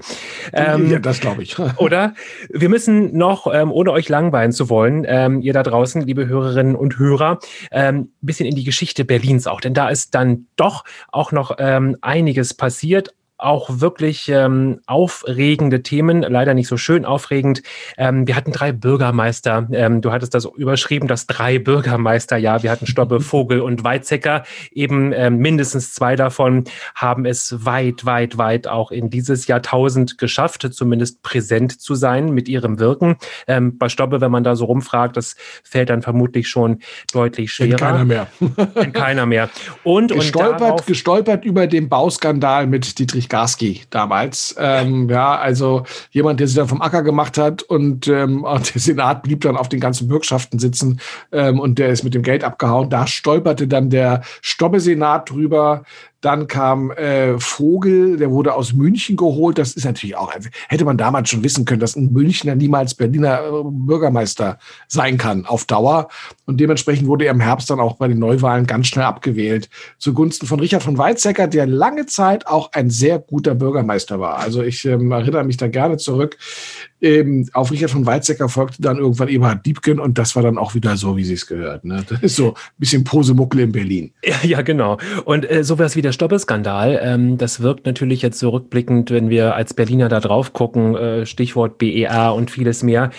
Ähm, ja, das glaube ich. oder? Wir müssen noch, ähm, ohne euch langweilen zu wollen, ähm, ihr da draußen, liebe Hörerinnen und Hörer, ähm, bisschen in die Geschichte Berlins auch. Denn da ist dann doch auch noch ähm, einiges passiert auch wirklich ähm, aufregende Themen, leider nicht so schön aufregend. Ähm, wir hatten drei Bürgermeister. Ähm, du hattest das überschrieben, das drei Bürgermeister. Ja, wir hatten Stobbe, Vogel und Weizsäcker. Eben ähm, mindestens zwei davon haben es weit, weit, weit auch in dieses Jahrtausend geschafft, zumindest präsent zu sein mit ihrem Wirken. Ähm, bei Stobbe, wenn man da so rumfragt, das fällt dann vermutlich schon deutlich schwerer. Kennt keiner mehr. Kennt keiner mehr. Und, gestolpert, und darauf, gestolpert über den Bauskandal mit Dietrich Garski damals. Ähm, ja, also jemand, der sich dann vom Acker gemacht hat und ähm, der Senat blieb dann auf den ganzen Bürgschaften sitzen ähm, und der ist mit dem Geld abgehauen. Da stolperte dann der Stobbe-Senat drüber. Dann kam äh, Vogel, der wurde aus München geholt. Das ist natürlich auch, hätte man damals schon wissen können, dass ein Münchner niemals Berliner äh, Bürgermeister sein kann auf Dauer. Und dementsprechend wurde er im Herbst dann auch bei den Neuwahlen ganz schnell abgewählt. Zugunsten von Richard von Weizsäcker, der lange Zeit auch ein sehr guter Bürgermeister war. Also ich ähm, erinnere mich da gerne zurück. Ähm, auf Richard von Weizsäcker folgte dann irgendwann Eberhard Diebken und das war dann auch wieder so, wie sie es gehört. Ne? Das ist so ein bisschen Posemuckel in Berlin. Ja, ja genau. Und äh, sowas wie der Stoppelskandal, ähm, das wirkt natürlich jetzt so rückblickend, wenn wir als Berliner da drauf gucken, äh, Stichwort BER und vieles mehr.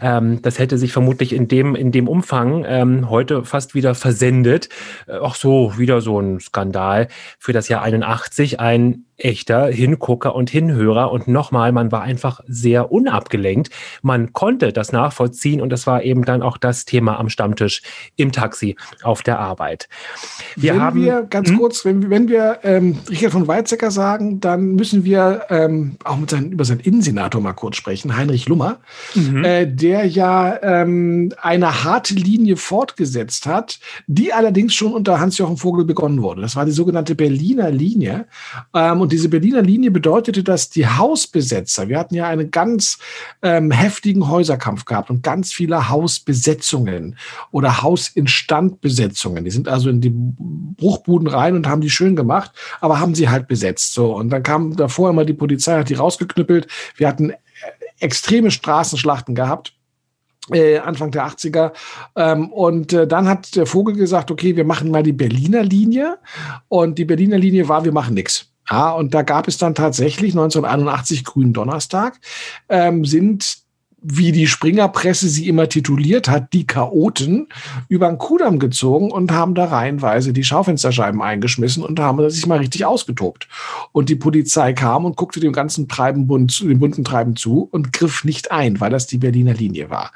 Ähm, das hätte sich vermutlich in dem, in dem Umfang ähm, heute fast wieder versendet. Äh, auch so, wieder so ein Skandal für das Jahr 81. Ein echter Hingucker und Hinhörer. Und nochmal, man war einfach sehr unabgelenkt. Man konnte das nachvollziehen und das war eben dann auch das Thema am Stammtisch im Taxi auf der Arbeit. Wir wenn haben, wir, ganz hm? kurz, wenn, wenn wir ähm, Richard von Weizsäcker sagen, dann müssen wir ähm, auch mit seinen, über seinen Innensenator mal kurz sprechen, Heinrich Lummer, mhm. äh, der ja ähm, eine harte Linie fortgesetzt hat, die allerdings schon unter Hans-Jochen Vogel begonnen wurde. Das war die sogenannte Berliner Linie. Ähm, und diese Berliner Linie bedeutete, dass die Hausbesetzer, wir hatten ja einen ganz ähm, heftigen Häuserkampf gehabt und ganz viele Hausbesetzungen oder Hausinstandbesetzungen. Die sind also in die Bruchbuden rein und haben die schön gemacht, aber haben sie halt besetzt. So und dann kam davor immer die Polizei, hat die rausgeknüppelt. Wir hatten äh, extreme Straßenschlachten gehabt. Äh, Anfang der 80er. Ähm, und äh, dann hat der Vogel gesagt, okay, wir machen mal die Berliner Linie. Und die Berliner Linie war, wir machen nichts. Ja, und da gab es dann tatsächlich 1981 Grünen Donnerstag, ähm, sind wie die Springerpresse sie immer tituliert hat, die Chaoten über den Kudamm gezogen und haben da reihenweise die Schaufensterscheiben eingeschmissen und haben sich mal richtig ausgetobt. Und die Polizei kam und guckte dem ganzen Treiben bunt, dem bunten Treiben zu und griff nicht ein, weil das die Berliner Linie war.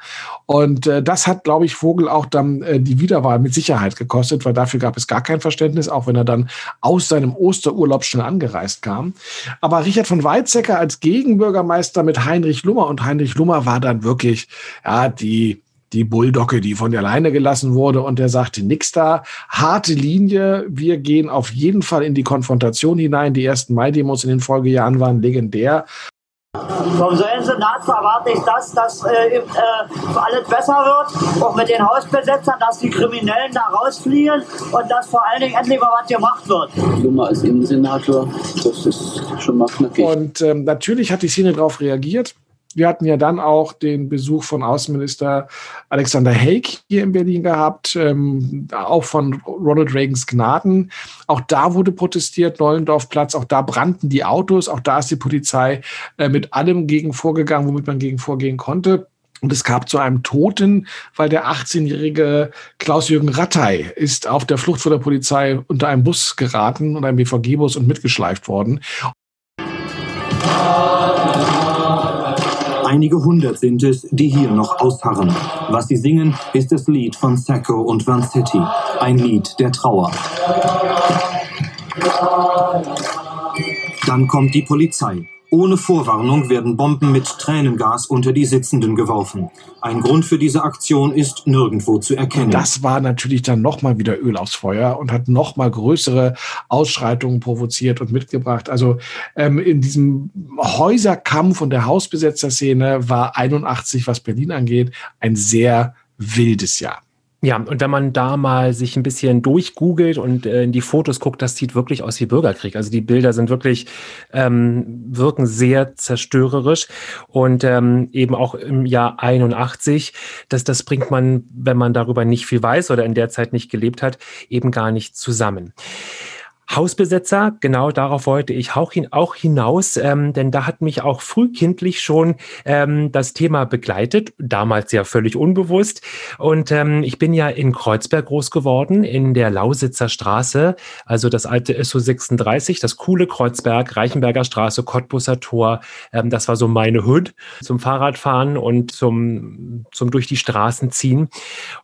Und äh, das hat, glaube ich, Vogel auch dann äh, die Wiederwahl mit Sicherheit gekostet, weil dafür gab es gar kein Verständnis, auch wenn er dann aus seinem Osterurlaub schnell angereist kam. Aber Richard von Weizsäcker als Gegenbürgermeister mit Heinrich Lummer und Heinrich Lummer war war dann wirklich, ja, die, die Bulldogge, die von der Leine gelassen wurde und der sagte, nix da, harte Linie, wir gehen auf jeden Fall in die Konfrontation hinein. Die ersten Mai-Demos in den Folgejahren waren legendär. Vom Senat erwarte ich das, dass äh, äh, alles besser wird, auch mit den Hausbesetzern, dass die Kriminellen da rausfliehen und dass vor allen Dingen endlich mal was gemacht wird. Nummer als Innensenator, das ist schon mal knackig. Und ähm, natürlich hat die Szene darauf reagiert. Wir hatten ja dann auch den Besuch von Außenminister Alexander Haig hier in Berlin gehabt, ähm, auch von Ronald Reagans Gnaden. Auch da wurde protestiert, Neulendorfplatz, auch da brannten die Autos, auch da ist die Polizei äh, mit allem gegen vorgegangen, womit man gegen vorgehen konnte. Und es gab zu einem Toten, weil der 18-jährige Klaus-Jürgen Rattay ist auf der Flucht vor der Polizei unter einem Bus geraten, unter einem BVG-Bus und mitgeschleift worden. Einige hundert sind es, die hier noch ausharren. Was sie singen, ist das Lied von Sacco und Vanzetti. Ein Lied der Trauer. Dann kommt die Polizei. Ohne Vorwarnung werden Bomben mit Tränengas unter die Sitzenden geworfen. Ein Grund für diese Aktion ist nirgendwo zu erkennen. Das war natürlich dann nochmal wieder Öl aufs Feuer und hat nochmal größere Ausschreitungen provoziert und mitgebracht. Also ähm, in diesem Häuserkampf und der Hausbesetzerszene war 81, was Berlin angeht, ein sehr wildes Jahr. Ja, und wenn man da mal sich ein bisschen durchgoogelt und äh, in die Fotos guckt, das sieht wirklich aus wie Bürgerkrieg. Also die Bilder sind wirklich, ähm, wirken sehr zerstörerisch und ähm, eben auch im Jahr 81, das, das bringt man, wenn man darüber nicht viel weiß oder in der Zeit nicht gelebt hat, eben gar nicht zusammen. Hausbesetzer, genau darauf wollte ich auch, hin, auch hinaus, ähm, denn da hat mich auch frühkindlich schon ähm, das Thema begleitet, damals ja völlig unbewusst. Und ähm, ich bin ja in Kreuzberg groß geworden, in der Lausitzer Straße, also das alte SO 36, das coole Kreuzberg, Reichenberger Straße, Cottbusser Tor. Ähm, das war so meine Hood zum Fahrradfahren und zum, zum durch die Straßen ziehen.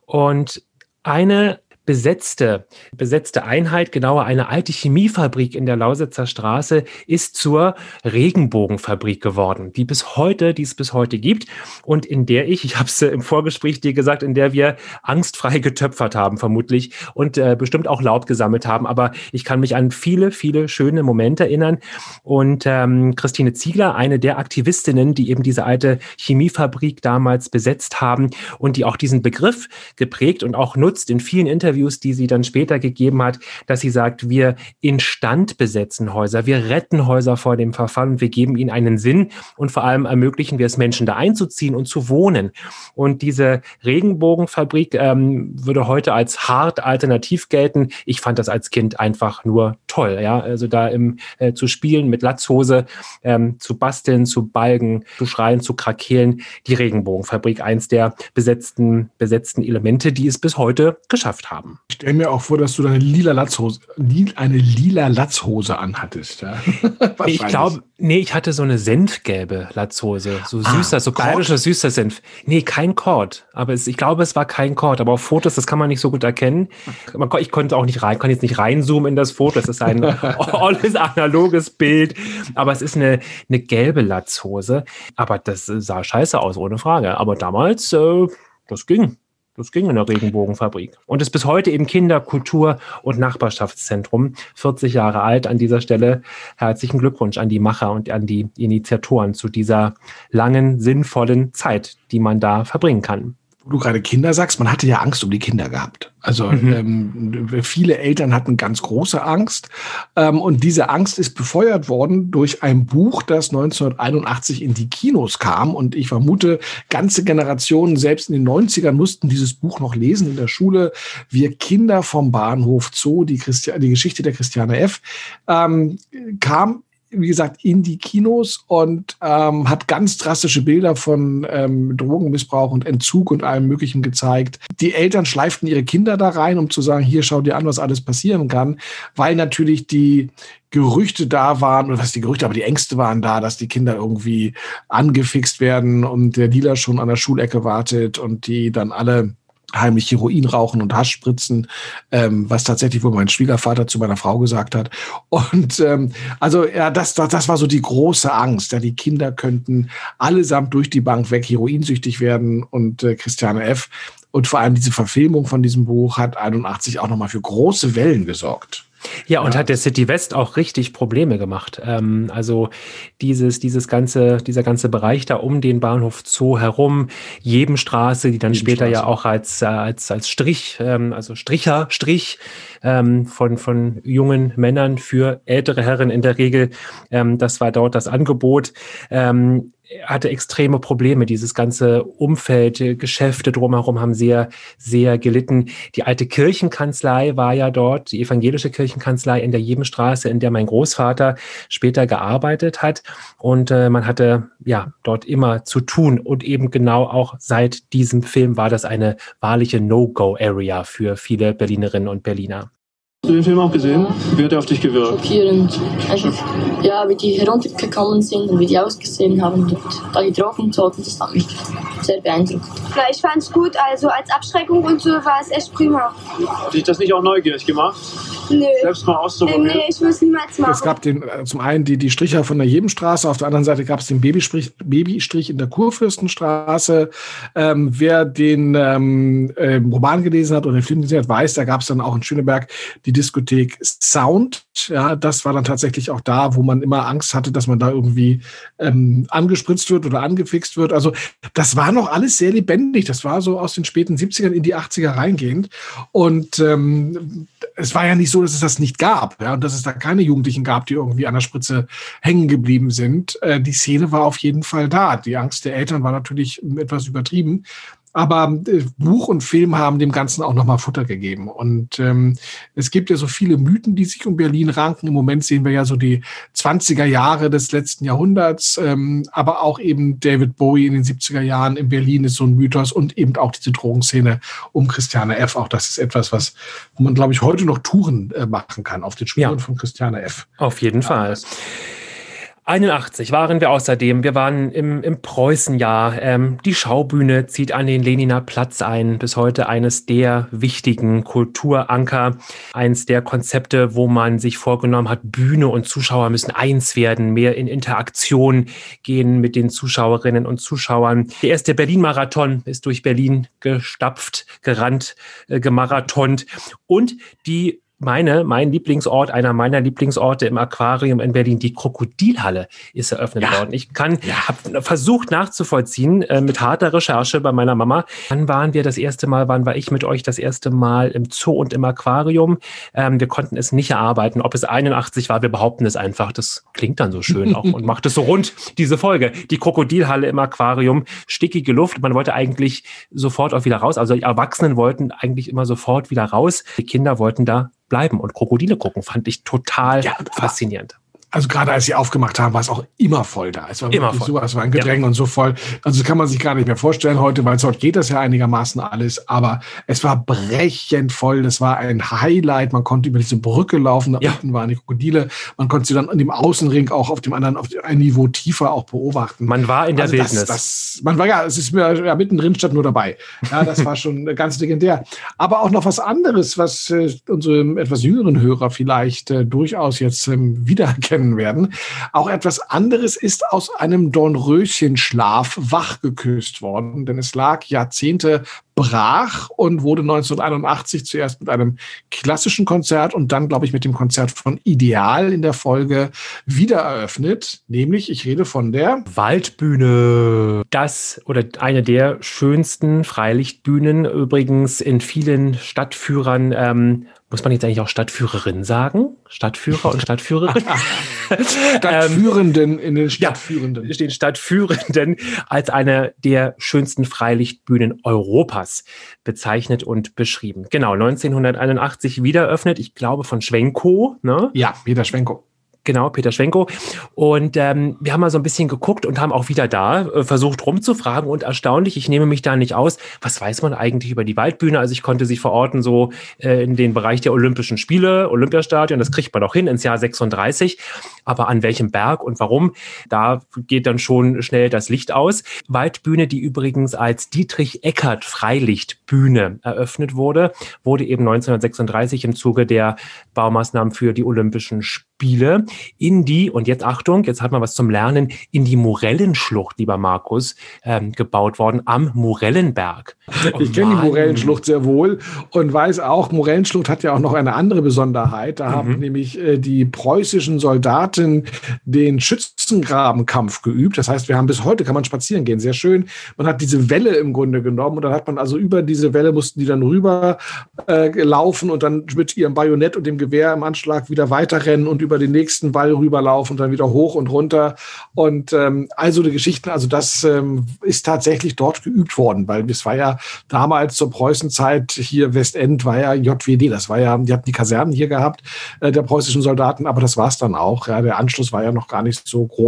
Und eine besetzte, besetzte Einheit, genauer eine alte Chemiefabrik in der Lausitzer Straße, ist zur Regenbogenfabrik geworden, die bis heute, die es bis heute gibt und in der ich, ich habe es im Vorgespräch dir gesagt, in der wir angstfrei getöpfert haben vermutlich und äh, bestimmt auch Laub gesammelt haben, aber ich kann mich an viele, viele schöne Momente erinnern und ähm, Christine Ziegler, eine der Aktivistinnen, die eben diese alte Chemiefabrik damals besetzt haben und die auch diesen Begriff geprägt und auch nutzt in vielen Interviews Interviews, die sie dann später gegeben hat, dass sie sagt, wir instand besetzen Häuser, wir retten Häuser vor dem Verfall und wir geben ihnen einen Sinn und vor allem ermöglichen wir es Menschen da einzuziehen und zu wohnen. Und diese Regenbogenfabrik ähm, würde heute als hart alternativ gelten. Ich fand das als Kind einfach nur toll, ja, also da im äh, zu spielen mit Latzhose, ähm, zu basteln, zu balgen, zu schreien, zu krakeelen. Die Regenbogenfabrik, eins der besetzten besetzten Elemente, die es bis heute geschafft haben haben. Ich stelle mir auch vor, dass du eine lila Latzhose, eine lila Latzhose anhattest. Ja? ich glaube, nee, ich hatte so eine senfgelbe Latzhose, so ah, süßer, so bayerischer süßer Senf. Nee, kein Kord, aber es, ich glaube, es war kein Kord, aber auf Fotos, das kann man nicht so gut erkennen. Ich konnte auch nicht rein, kann jetzt nicht reinzoomen in das Foto, es ist ein alles analoges Bild, aber es ist eine, eine gelbe Latzhose, aber das sah scheiße aus, ohne Frage. Aber damals, äh, das ging. Das ging in der Regenbogenfabrik. Und ist bis heute eben Kinder-, Kultur- und Nachbarschaftszentrum. 40 Jahre alt. An dieser Stelle herzlichen Glückwunsch an die Macher und an die Initiatoren zu dieser langen, sinnvollen Zeit, die man da verbringen kann wo du gerade Kinder sagst, man hatte ja Angst um die Kinder gehabt. Also mhm. ähm, viele Eltern hatten ganz große Angst. Ähm, und diese Angst ist befeuert worden durch ein Buch, das 1981 in die Kinos kam. Und ich vermute, ganze Generationen, selbst in den 90ern, mussten dieses Buch noch lesen in der Schule. Wir Kinder vom Bahnhof Zoo, die, Christi die Geschichte der Christiane F., ähm, kam wie gesagt, in die Kinos und ähm, hat ganz drastische Bilder von ähm, Drogenmissbrauch und Entzug und allem Möglichen gezeigt. Die Eltern schleiften ihre Kinder da rein, um zu sagen, hier schau dir an, was alles passieren kann, weil natürlich die Gerüchte da waren, oder was die Gerüchte, aber die Ängste waren da, dass die Kinder irgendwie angefixt werden und der Dealer schon an der Schulecke wartet und die dann alle heimlich Heroin rauchen und Hasch spritzen, ähm, was tatsächlich wohl mein Schwiegervater zu meiner Frau gesagt hat. Und ähm, also ja, das, das, das war so die große Angst. Ja, die Kinder könnten allesamt durch die Bank weg heroinsüchtig werden und äh, Christiane F. Und vor allem diese Verfilmung von diesem Buch hat 81 auch nochmal für große Wellen gesorgt. Ja, und ja. hat der City West auch richtig Probleme gemacht. Ähm, also dieses, dieses ganze, dieser ganze Bereich da um den Bahnhof Zoo herum, Jebenstraße, die dann später ja auch als, äh, als, als Strich, ähm, also Stricher, Strich ähm, von, von jungen Männern für ältere Herren in der Regel, ähm, das war dort das Angebot. Hatte extreme Probleme. Dieses ganze Umfeld, Geschäfte drumherum haben sehr, sehr gelitten. Die alte Kirchenkanzlei war ja dort, die evangelische Kirchenkanzlei in der Jebenstraße, in der mein Großvater später gearbeitet hat. Und äh, man hatte ja dort immer zu tun. Und eben genau auch seit diesem Film war das eine wahrliche No-Go-Area für viele Berlinerinnen und Berliner. Hast du den Film auch gesehen? Wie hat er auf dich gewirkt? Schockierend. Also, ja, wie die heruntergekommen sind und wie die ausgesehen haben und da getroffen wurden, das hat mich sehr beeindruckt. Ja, ich fand es gut, also als Abschreckung und so war es echt prima. Hat dich das nicht auch neugierig gemacht? Nö. Selbst mal auszuprobieren? Nee, ich will es niemals machen. Es gab den, äh, zum einen die, die Stricher von der Jebenstraße, auf der anderen Seite gab es den Babystrich, Babystrich in der Kurfürstenstraße. Ähm, wer den ähm, äh, Roman gelesen hat oder den Film gesehen hat, weiß, da gab es dann auch in Schöneberg die die Diskothek Sound. Ja, das war dann tatsächlich auch da, wo man immer Angst hatte, dass man da irgendwie ähm, angespritzt wird oder angefixt wird. Also das war noch alles sehr lebendig. Das war so aus den späten 70ern in die 80er reingehend. Und ähm, es war ja nicht so, dass es das nicht gab. Ja, und dass es da keine Jugendlichen gab, die irgendwie an der Spritze hängen geblieben sind. Äh, die Szene war auf jeden Fall da. Die Angst der Eltern war natürlich etwas übertrieben. Aber äh, Buch und Film haben dem Ganzen auch nochmal Futter gegeben. Und ähm, es gibt ja so viele Mythen, die sich um Berlin ranken. Im Moment sehen wir ja so die 20er Jahre des letzten Jahrhunderts, ähm, aber auch eben David Bowie in den 70er Jahren in Berlin ist so ein Mythos und eben auch diese Drogenszene um Christiane F. Auch das ist etwas, was man, glaube ich, heute noch Touren äh, machen kann auf den Spuren ja. von Christiane F. Auf jeden ja. Fall. 81 waren wir außerdem. Wir waren im, im Preußenjahr. Ähm, die Schaubühne zieht an den Leniner Platz ein. Bis heute eines der wichtigen Kulturanker. Eins der Konzepte, wo man sich vorgenommen hat, Bühne und Zuschauer müssen eins werden, mehr in Interaktion gehen mit den Zuschauerinnen und Zuschauern. Der erste Berlin-Marathon ist durch Berlin gestapft, gerannt, äh, gemarathont. Und die meine, mein Lieblingsort, einer meiner Lieblingsorte im Aquarium in Berlin, die Krokodilhalle ist eröffnet ja. worden. Ich kann, ja. habe versucht nachzuvollziehen äh, mit harter Recherche bei meiner Mama. Wann waren wir das erste Mal, wann war ich mit euch das erste Mal im Zoo und im Aquarium? Ähm, wir konnten es nicht erarbeiten. Ob es 81 war, wir behaupten es einfach. Das klingt dann so schön auch und macht es so rund, diese Folge. Die Krokodilhalle im Aquarium, stickige Luft. Man wollte eigentlich sofort auch wieder raus. Also die Erwachsenen wollten eigentlich immer sofort wieder raus. Die Kinder wollten da bleiben und Krokodile gucken, fand ich total ja, faszinierend. Also gerade als sie aufgemacht haben, war es auch immer voll da. Es war immer voll. So, es war ein Gedränge ja. und so voll. Also das kann man sich gar nicht mehr vorstellen heute, weil heute geht das ja einigermaßen alles. Aber es war brechend voll. Das war ein Highlight. Man konnte über diese Brücke laufen. Da ja. unten waren die Krokodile. Man konnte sie dann in dem Außenring auch auf dem anderen, auf ein Niveau tiefer auch beobachten. Man war in der also Wildnis. Das, das, man war ja, es ist mir ja, mittendrin statt nur dabei. Ja, das war schon ganz legendär. Aber auch noch was anderes, was äh, unsere etwas jüngeren Hörer vielleicht äh, durchaus jetzt ähm, wiedererkennen kennen werden. Auch etwas anderes ist aus einem Dornröschenschlaf wachgeküsst worden, denn es lag Jahrzehnte brach und wurde 1981 zuerst mit einem klassischen Konzert und dann, glaube ich, mit dem Konzert von Ideal in der Folge wieder eröffnet. Nämlich, ich rede von der Waldbühne. Das oder eine der schönsten Freilichtbühnen, übrigens in vielen Stadtführern ähm, muss man jetzt eigentlich auch Stadtführerin sagen? Stadtführer und Stadtführerin? Stadtführenden in den Stadtführenden. Ja, den Stadtführenden als eine der schönsten Freilichtbühnen Europas bezeichnet und beschrieben. Genau, 1981 wieder eröffnet, ich glaube von Schwenko. Ne? Ja, Peter Schwenko. Genau, Peter Schwenko. Und ähm, wir haben mal so ein bisschen geguckt und haben auch wieder da äh, versucht rumzufragen und erstaunlich, ich nehme mich da nicht aus, was weiß man eigentlich über die Waldbühne? Also ich konnte sich verorten so äh, in den Bereich der Olympischen Spiele, Olympiastadion, das kriegt man auch hin ins Jahr 36. Aber an welchem Berg und warum, da geht dann schon schnell das Licht aus. Waldbühne, die übrigens als Dietrich Eckert Freilichtbühne eröffnet wurde, wurde eben 1936 im Zuge der Baumaßnahmen für die Olympischen Spiele in die, und jetzt Achtung, jetzt hat man was zum Lernen, in die Morellenschlucht, lieber Markus, ähm, gebaut worden, am Morellenberg. Oh, ich kenne die Morellenschlucht sehr wohl und weiß auch, Morellenschlucht hat ja auch noch eine andere Besonderheit. Da mhm. haben nämlich äh, die preußischen Soldaten den Schützengrabenkampf geübt. Das heißt, wir haben bis heute, kann man spazieren gehen, sehr schön. Man hat diese Welle im Grunde genommen und dann hat man also über diese Welle mussten die dann rüber äh, laufen und dann mit ihrem Bajonett und dem Gewehr im Anschlag wieder weiterrennen und über den nächsten Wall rüberlaufen und dann wieder hoch und runter. Und ähm, also die Geschichten, also das ähm, ist tatsächlich dort geübt worden, weil es war ja damals zur Preußenzeit hier Westend war ja JWD, das war ja, die hatten die Kasernen hier gehabt, äh, der preußischen Soldaten, aber das war es dann auch. Ja, der Anschluss war ja noch gar nicht so groß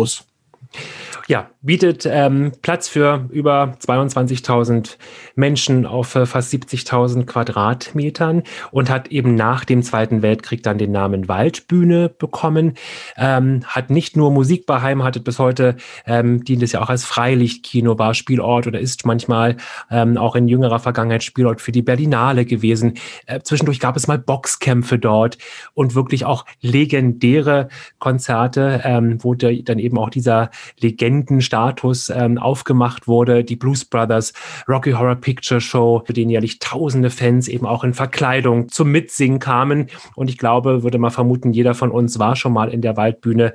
ja, bietet ähm, Platz für über 22.000 Menschen auf äh, fast 70.000 Quadratmetern und hat eben nach dem Zweiten Weltkrieg dann den Namen Waldbühne bekommen. Ähm, hat nicht nur Musik beheimatet, bis heute ähm, dient es ja auch als Freilichtkino, war Spielort oder ist manchmal ähm, auch in jüngerer Vergangenheit Spielort für die Berlinale gewesen. Äh, zwischendurch gab es mal Boxkämpfe dort und wirklich auch legendäre Konzerte, ähm, wo der, dann eben auch dieser Legendenstatus ähm, aufgemacht wurde. Die Blues Brothers Rocky Horror Picture Show, für den jährlich tausende Fans eben auch in Verkleidung zum Mitsingen kamen. Und ich glaube, würde man vermuten, jeder von uns war schon mal in der Waldbühne.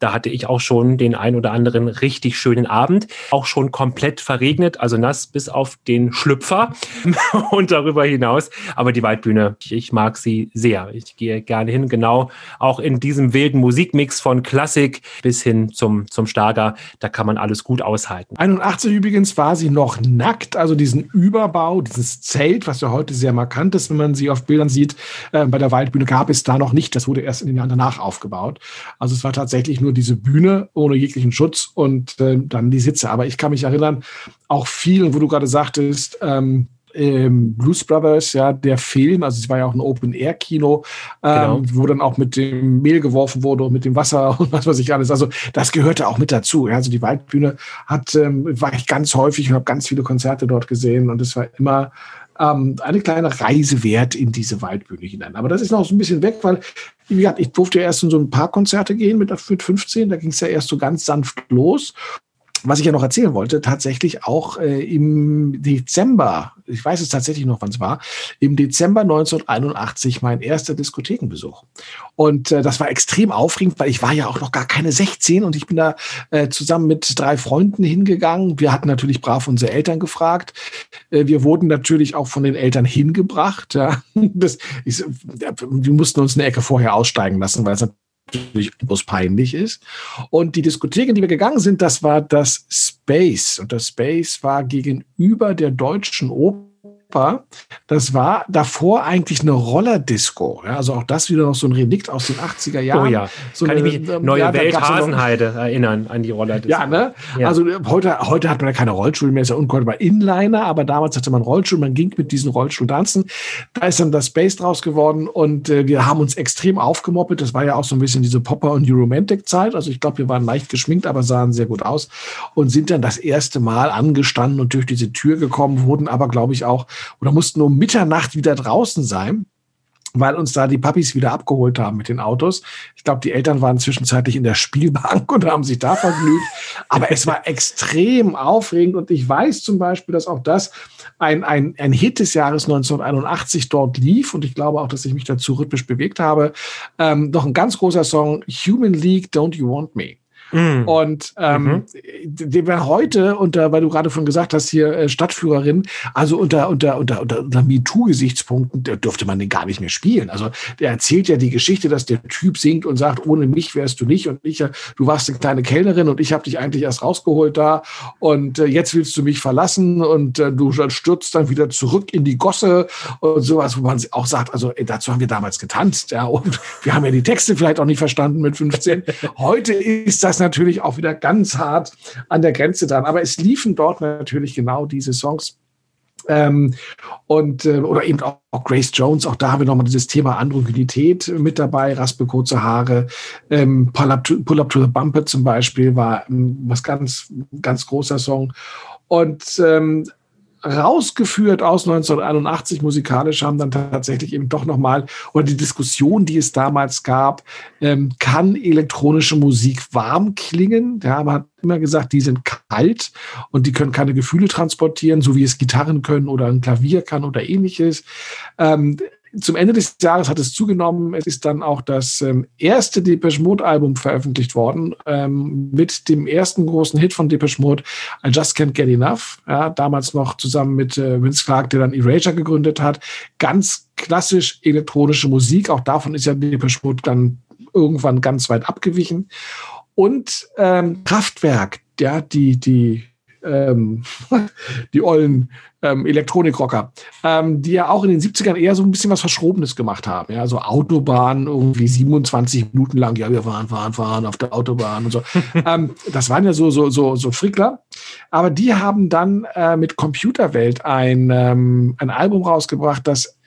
Da hatte ich auch schon den ein oder anderen richtig schönen Abend. Auch schon komplett verregnet, also nass bis auf den Schlüpfer und darüber hinaus. Aber die Waldbühne, ich mag sie sehr. Ich gehe gerne hin, genau auch in diesem wilden Musikmix von Klassik bis hin zum, zum Starger. Da kann man alles gut aushalten. 81 übrigens war sie noch nackt, also diesen Überbau, dieses Zelt, was ja heute sehr markant ist, wenn man sie auf Bildern sieht. Äh, bei der Waldbühne gab es da noch nicht. Das wurde erst in den Jahren danach aufgebaut. Also es war tatsächlich nur nur diese Bühne ohne jeglichen Schutz und äh, dann die Sitze. Aber ich kann mich erinnern, auch viel, wo du gerade sagtest, ähm, ähm, Blues Brothers, ja, der Film, also es war ja auch ein Open-Air-Kino, ähm, genau. wo dann auch mit dem Mehl geworfen wurde und mit dem Wasser und was weiß ich alles. Also das gehörte auch mit dazu. Ja. Also die Waldbühne hat, ähm, war ich ganz häufig und habe ganz viele Konzerte dort gesehen und es war immer ähm, eine kleine Reise wert in diese Waldbühne hinein. Aber das ist noch so ein bisschen weg, weil wie gesagt, ich durfte ja erst in so ein paar Konzerte gehen mit, mit 15, da ging es ja erst so ganz sanft los was ich ja noch erzählen wollte, tatsächlich auch äh, im Dezember, ich weiß es tatsächlich noch, wann es war, im Dezember 1981 mein erster Diskothekenbesuch. Und äh, das war extrem aufregend, weil ich war ja auch noch gar keine 16 und ich bin da äh, zusammen mit drei Freunden hingegangen. Wir hatten natürlich brav unsere Eltern gefragt. Äh, wir wurden natürlich auch von den Eltern hingebracht. Ja. Das, ich, wir mussten uns eine Ecke vorher aussteigen lassen, weil es natürlich bloß peinlich ist. Und die Diskothek, in die wir gegangen sind, das war das Space. Und das Space war gegenüber der Deutschen Oper, das war davor eigentlich eine Rollerdisco. Ja, also auch das wieder noch so ein Relikt aus den 80er Jahren. Oh ja, so kann eine, ich mich ähm, Neue ja, Welt Hasenheide erinnern an die Rollerdisco. Ja, ne? Ja. Also heute, heute hat man ja keine Rollschuhe mehr, ist ja unkontrollierbar Inliner, aber damals hatte man Rollschuhe, man ging mit diesen Rollschuhen tanzen. Da ist dann das Space draus geworden und äh, wir haben uns extrem aufgemoppelt. Das war ja auch so ein bisschen diese Popper- und Euromantic-Zeit. Also ich glaube, wir waren leicht geschminkt, aber sahen sehr gut aus und sind dann das erste Mal angestanden und durch diese Tür gekommen, wurden aber, glaube ich, auch oder mussten um Mitternacht wieder draußen sein weil uns da die Papis wieder abgeholt haben mit den Autos. Ich glaube, die Eltern waren zwischenzeitlich in der Spielbank und haben sich da vergnügt. Aber es war extrem aufregend und ich weiß zum Beispiel, dass auch das ein, ein, ein Hit des Jahres 1981 dort lief und ich glaube auch, dass ich mich dazu rhythmisch bewegt habe. Ähm, noch ein ganz großer Song, Human League, Don't You Want Me. Mm. Und ähm, mhm. den wir heute unter, weil du gerade von gesagt hast, hier äh, Stadtführerin, also unter, unter, unter, unter, unter MeToo-Gesichtspunkten, da dürfte man den gar nicht mehr spielen. Also der erzählt ja die Geschichte, dass der Typ singt und sagt, ohne mich wärst du nicht und ich, du warst eine kleine Kellnerin und ich habe dich eigentlich erst rausgeholt da und äh, jetzt willst du mich verlassen und äh, du stürzt dann wieder zurück in die Gosse und sowas, wo man auch sagt, also ey, dazu haben wir damals getanzt, ja, und wir haben ja die Texte vielleicht auch nicht verstanden mit 15. Heute ist das natürlich auch wieder ganz hart an der Grenze dran. Aber es liefen dort natürlich genau diese Songs. Ähm, und äh, oder eben auch, auch, Grace Jones, auch da haben wir nochmal dieses Thema Androgynität mit dabei, Raspel, kurze Haare, ähm, Pull, up to, Pull Up to the Bumper zum Beispiel war ähm, was ganz, ganz großer Song. Und ähm, rausgeführt aus 1981 musikalisch haben dann tatsächlich eben doch nochmal, oder die Diskussion, die es damals gab, ähm, kann elektronische Musik warm klingen? Ja, man hat immer gesagt, die sind kalt und die können keine Gefühle transportieren, so wie es Gitarren können oder ein Klavier kann oder ähnliches. Ähm, zum Ende des Jahres hat es zugenommen. Es ist dann auch das ähm, erste Depeche Mode Album veröffentlicht worden ähm, mit dem ersten großen Hit von Depeche Mode, I Just Can't Get Enough. Ja, damals noch zusammen mit äh, Vince Clark, der dann Erasure gegründet hat. Ganz klassisch elektronische Musik. Auch davon ist ja Depeche Mode dann irgendwann ganz weit abgewichen. Und ähm, Kraftwerk, ja, die, die ähm, die ollen ähm, Elektronikrocker, ähm, die ja auch in den 70ern eher so ein bisschen was Verschrobenes gemacht haben. Ja, so Autobahn irgendwie 27 Minuten lang, ja, wir fahren, fahren, fahren auf der Autobahn und so. ähm, das waren ja so, so, so, so Frickler. Aber die haben dann äh, mit Computerwelt ein, ähm, ein Album rausgebracht, das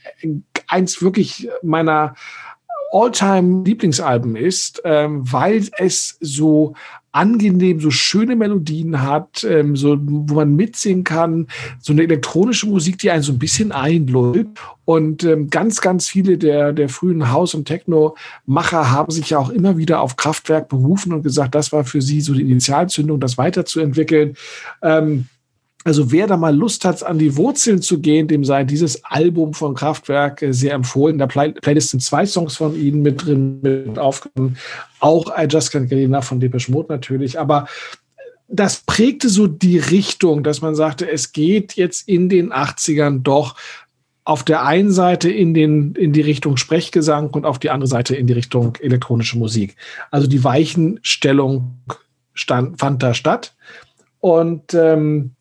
eins wirklich meiner All-Time-Lieblingsalben ist, ähm, weil es so angenehm, so schöne Melodien hat, ähm, so, wo man mitsingen kann, so eine elektronische Musik, die einen so ein bisschen einlullt. Und ähm, ganz, ganz viele der, der frühen House- und Techno-Macher haben sich ja auch immer wieder auf Kraftwerk berufen und gesagt, das war für sie so die Initialzündung, das weiterzuentwickeln. Ähm, also wer da mal Lust hat, an die Wurzeln zu gehen, dem sei dieses Album von Kraftwerk äh, sehr empfohlen. Der Play Playlist sind zwei Songs von ihnen mit drin, mit aufgenommen. Auch I Just Can't Get Enough von Depeche Mode natürlich. Aber das prägte so die Richtung, dass man sagte, es geht jetzt in den 80ern doch auf der einen Seite in, den, in die Richtung Sprechgesang und auf die andere Seite in die Richtung elektronische Musik. Also die Weichenstellung stand, fand da statt. Und ähm,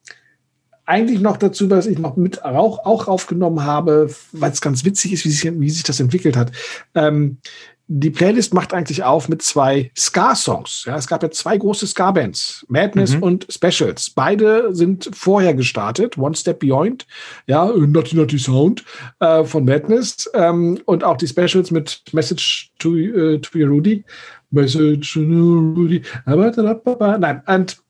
eigentlich noch dazu, was ich noch mit auch, auch aufgenommen habe, weil es ganz witzig ist, wie sich, wie sich das entwickelt hat. Ähm, die Playlist macht eigentlich auf mit zwei Ska-Songs. Ja, es gab ja zwei große Ska-Bands, Madness mhm. und Specials. Beide sind vorher gestartet, One Step Beyond, ja, Naughty Naughty Sound äh, von Madness ähm, und auch die Specials mit Message to, uh, to Rudy. Message to Rudy. Nein, und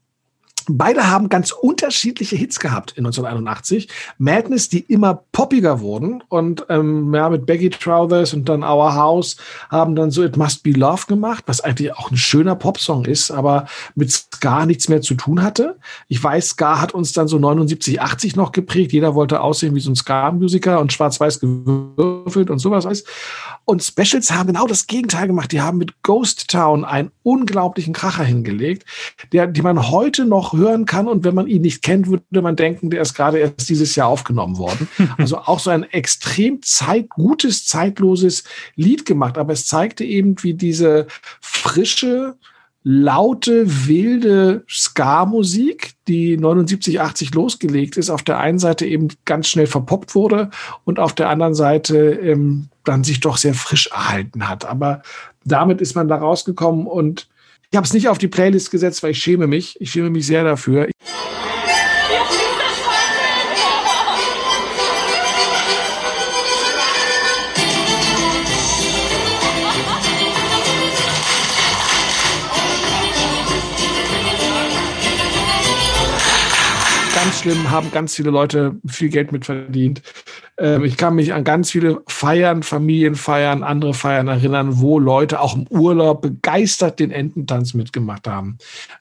Beide haben ganz unterschiedliche Hits gehabt in 1981. Madness, die immer poppiger wurden und ähm, ja, mit Baggy Trousers und dann Our House haben dann so It Must Be Love gemacht, was eigentlich auch ein schöner Popsong ist, aber mit Ska nichts mehr zu tun hatte. Ich weiß, Ska hat uns dann so 79, 80 noch geprägt. Jeder wollte aussehen wie so ein Ska-Musiker und schwarz-weiß gewürfelt und sowas alles. Und Specials haben genau das Gegenteil gemacht. Die haben mit Ghost Town einen unglaublichen Kracher hingelegt, der, die man heute noch hören kann. Und wenn man ihn nicht kennt, würde man denken, der ist gerade erst dieses Jahr aufgenommen worden. Also auch so ein extrem zeit, gutes, zeitloses Lied gemacht. Aber es zeigte eben, wie diese frische, laute, wilde Ska-Musik, die 79, 80 losgelegt ist, auf der einen Seite eben ganz schnell verpoppt wurde und auf der anderen Seite ähm, dann sich doch sehr frisch erhalten hat. Aber damit ist man da rausgekommen und ich habe es nicht auf die Playlist gesetzt, weil ich schäme mich. Ich schäme mich sehr dafür. ganz schlimm, haben ganz viele Leute viel Geld mit verdient. Ähm, ich kann mich an ganz viele Feiern, Familienfeiern, andere Feiern erinnern, wo Leute auch im Urlaub begeistert den Ententanz mitgemacht haben.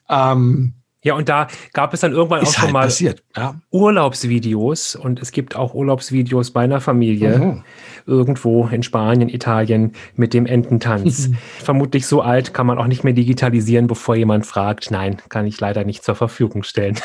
Ähm, ja, und da gab es dann irgendwann auch schon halt mal passiert, ja. Urlaubsvideos und es gibt auch Urlaubsvideos bei einer Familie mhm. irgendwo in Spanien, Italien mit dem Ententanz. Vermutlich so alt kann man auch nicht mehr digitalisieren, bevor jemand fragt. Nein, kann ich leider nicht zur Verfügung stellen.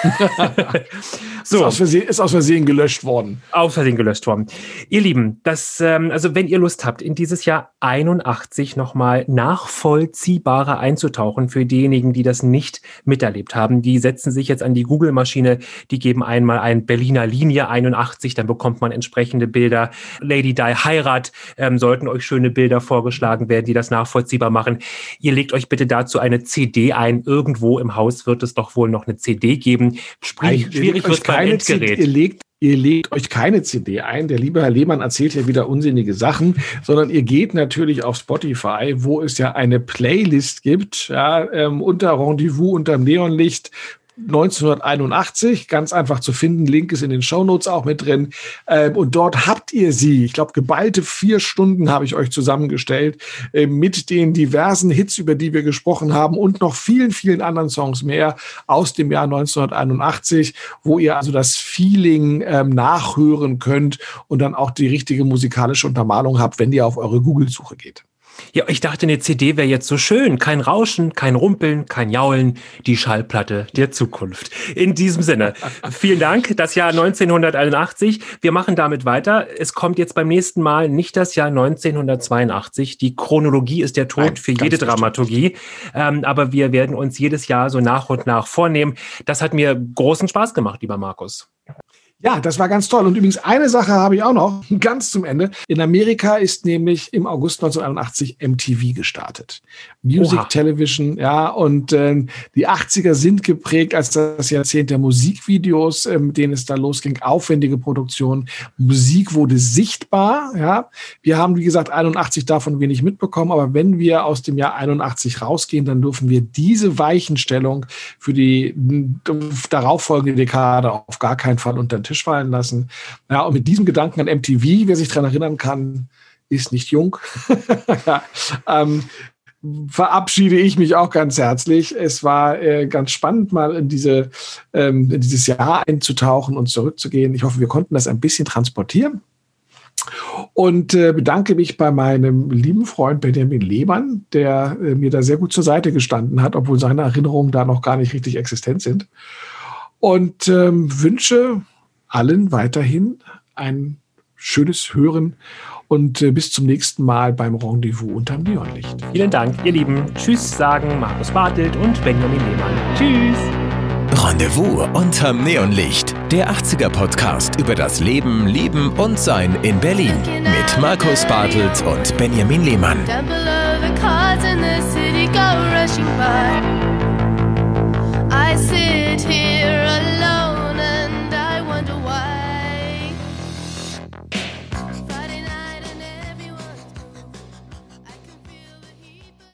so. Ist aus, Versehen, ist aus Versehen gelöscht worden. Aus Versehen gelöscht worden. Ihr Lieben, das, ähm, also wenn ihr Lust habt, in dieses Jahr 81 nochmal nachvollziehbarer einzutauchen für diejenigen, die das nicht miterlebt haben, die setzen sich jetzt an die Google-Maschine, die geben einmal ein Berliner Linie 81, dann bekommt man entsprechende Bilder. Lady Di Heirat, ähm, sollten euch schöne Bilder vorgeschlagen werden, die das nachvollziehbar machen. Ihr legt euch bitte dazu eine CD ein. Irgendwo im Haus wird es doch wohl noch eine CD geben. Sprich, schwierig wird beim Endgerät. ihr legt ihr legt euch keine CD ein. Der liebe Herr Lehmann erzählt ja wieder unsinnige Sachen, sondern ihr geht natürlich auf Spotify, wo es ja eine Playlist gibt, ja, ähm, unter Rendezvous unterm Neonlicht 1981, ganz einfach zu finden. Link ist in den Shownotes auch mit drin. Ähm, und dort habt ihr sie, ich glaube, geballte vier Stunden habe ich euch zusammengestellt, äh, mit den diversen Hits, über die wir gesprochen haben und noch vielen, vielen anderen Songs mehr aus dem Jahr 1981, wo ihr also das Feeling ähm, nachhören könnt und dann auch die richtige musikalische Untermalung habt, wenn ihr auf eure Google-Suche geht. Ja, ich dachte, eine CD wäre jetzt so schön. Kein Rauschen, kein Rumpeln, kein Jaulen. Die Schallplatte der Zukunft. In diesem Sinne, vielen Dank. Das Jahr 1981. Wir machen damit weiter. Es kommt jetzt beim nächsten Mal nicht das Jahr 1982. Die Chronologie ist der Tod Nein, für jede Dramaturgie. Ähm, aber wir werden uns jedes Jahr so nach und nach vornehmen. Das hat mir großen Spaß gemacht, lieber Markus. Ja, das war ganz toll. Und übrigens eine Sache habe ich auch noch, ganz zum Ende. In Amerika ist nämlich im August 1981 MTV gestartet. Music Oha. Television, ja, und äh, die 80er sind geprägt als das Jahrzehnt der Musikvideos, äh, mit denen es da losging, aufwendige Produktion. Musik wurde sichtbar, ja. Wir haben, wie gesagt, 81 davon wenig mitbekommen, aber wenn wir aus dem Jahr 81 rausgehen, dann dürfen wir diese Weichenstellung für die darauffolgende Dekade auf gar keinen Fall unter Tisch fallen lassen. Ja, und mit diesem Gedanken an MTV, wer sich daran erinnern kann, ist nicht jung. ähm, verabschiede ich mich auch ganz herzlich. Es war äh, ganz spannend, mal in, diese, ähm, in dieses Jahr einzutauchen und zurückzugehen. Ich hoffe, wir konnten das ein bisschen transportieren. Und äh, bedanke mich bei meinem lieben Freund Benjamin Lehmann, der äh, mir da sehr gut zur Seite gestanden hat, obwohl seine Erinnerungen da noch gar nicht richtig existent sind. Und ähm, wünsche allen weiterhin ein schönes Hören und äh, bis zum nächsten Mal beim Rendezvous unterm Neonlicht. Vielen Dank, ihr Lieben. Tschüss sagen Markus Bartelt und Benjamin Lehmann. Tschüss. Rendezvous unterm Neonlicht, der 80er Podcast über das Leben, Lieben und Sein in Berlin mit Markus Bartelt und Benjamin Lehmann. I see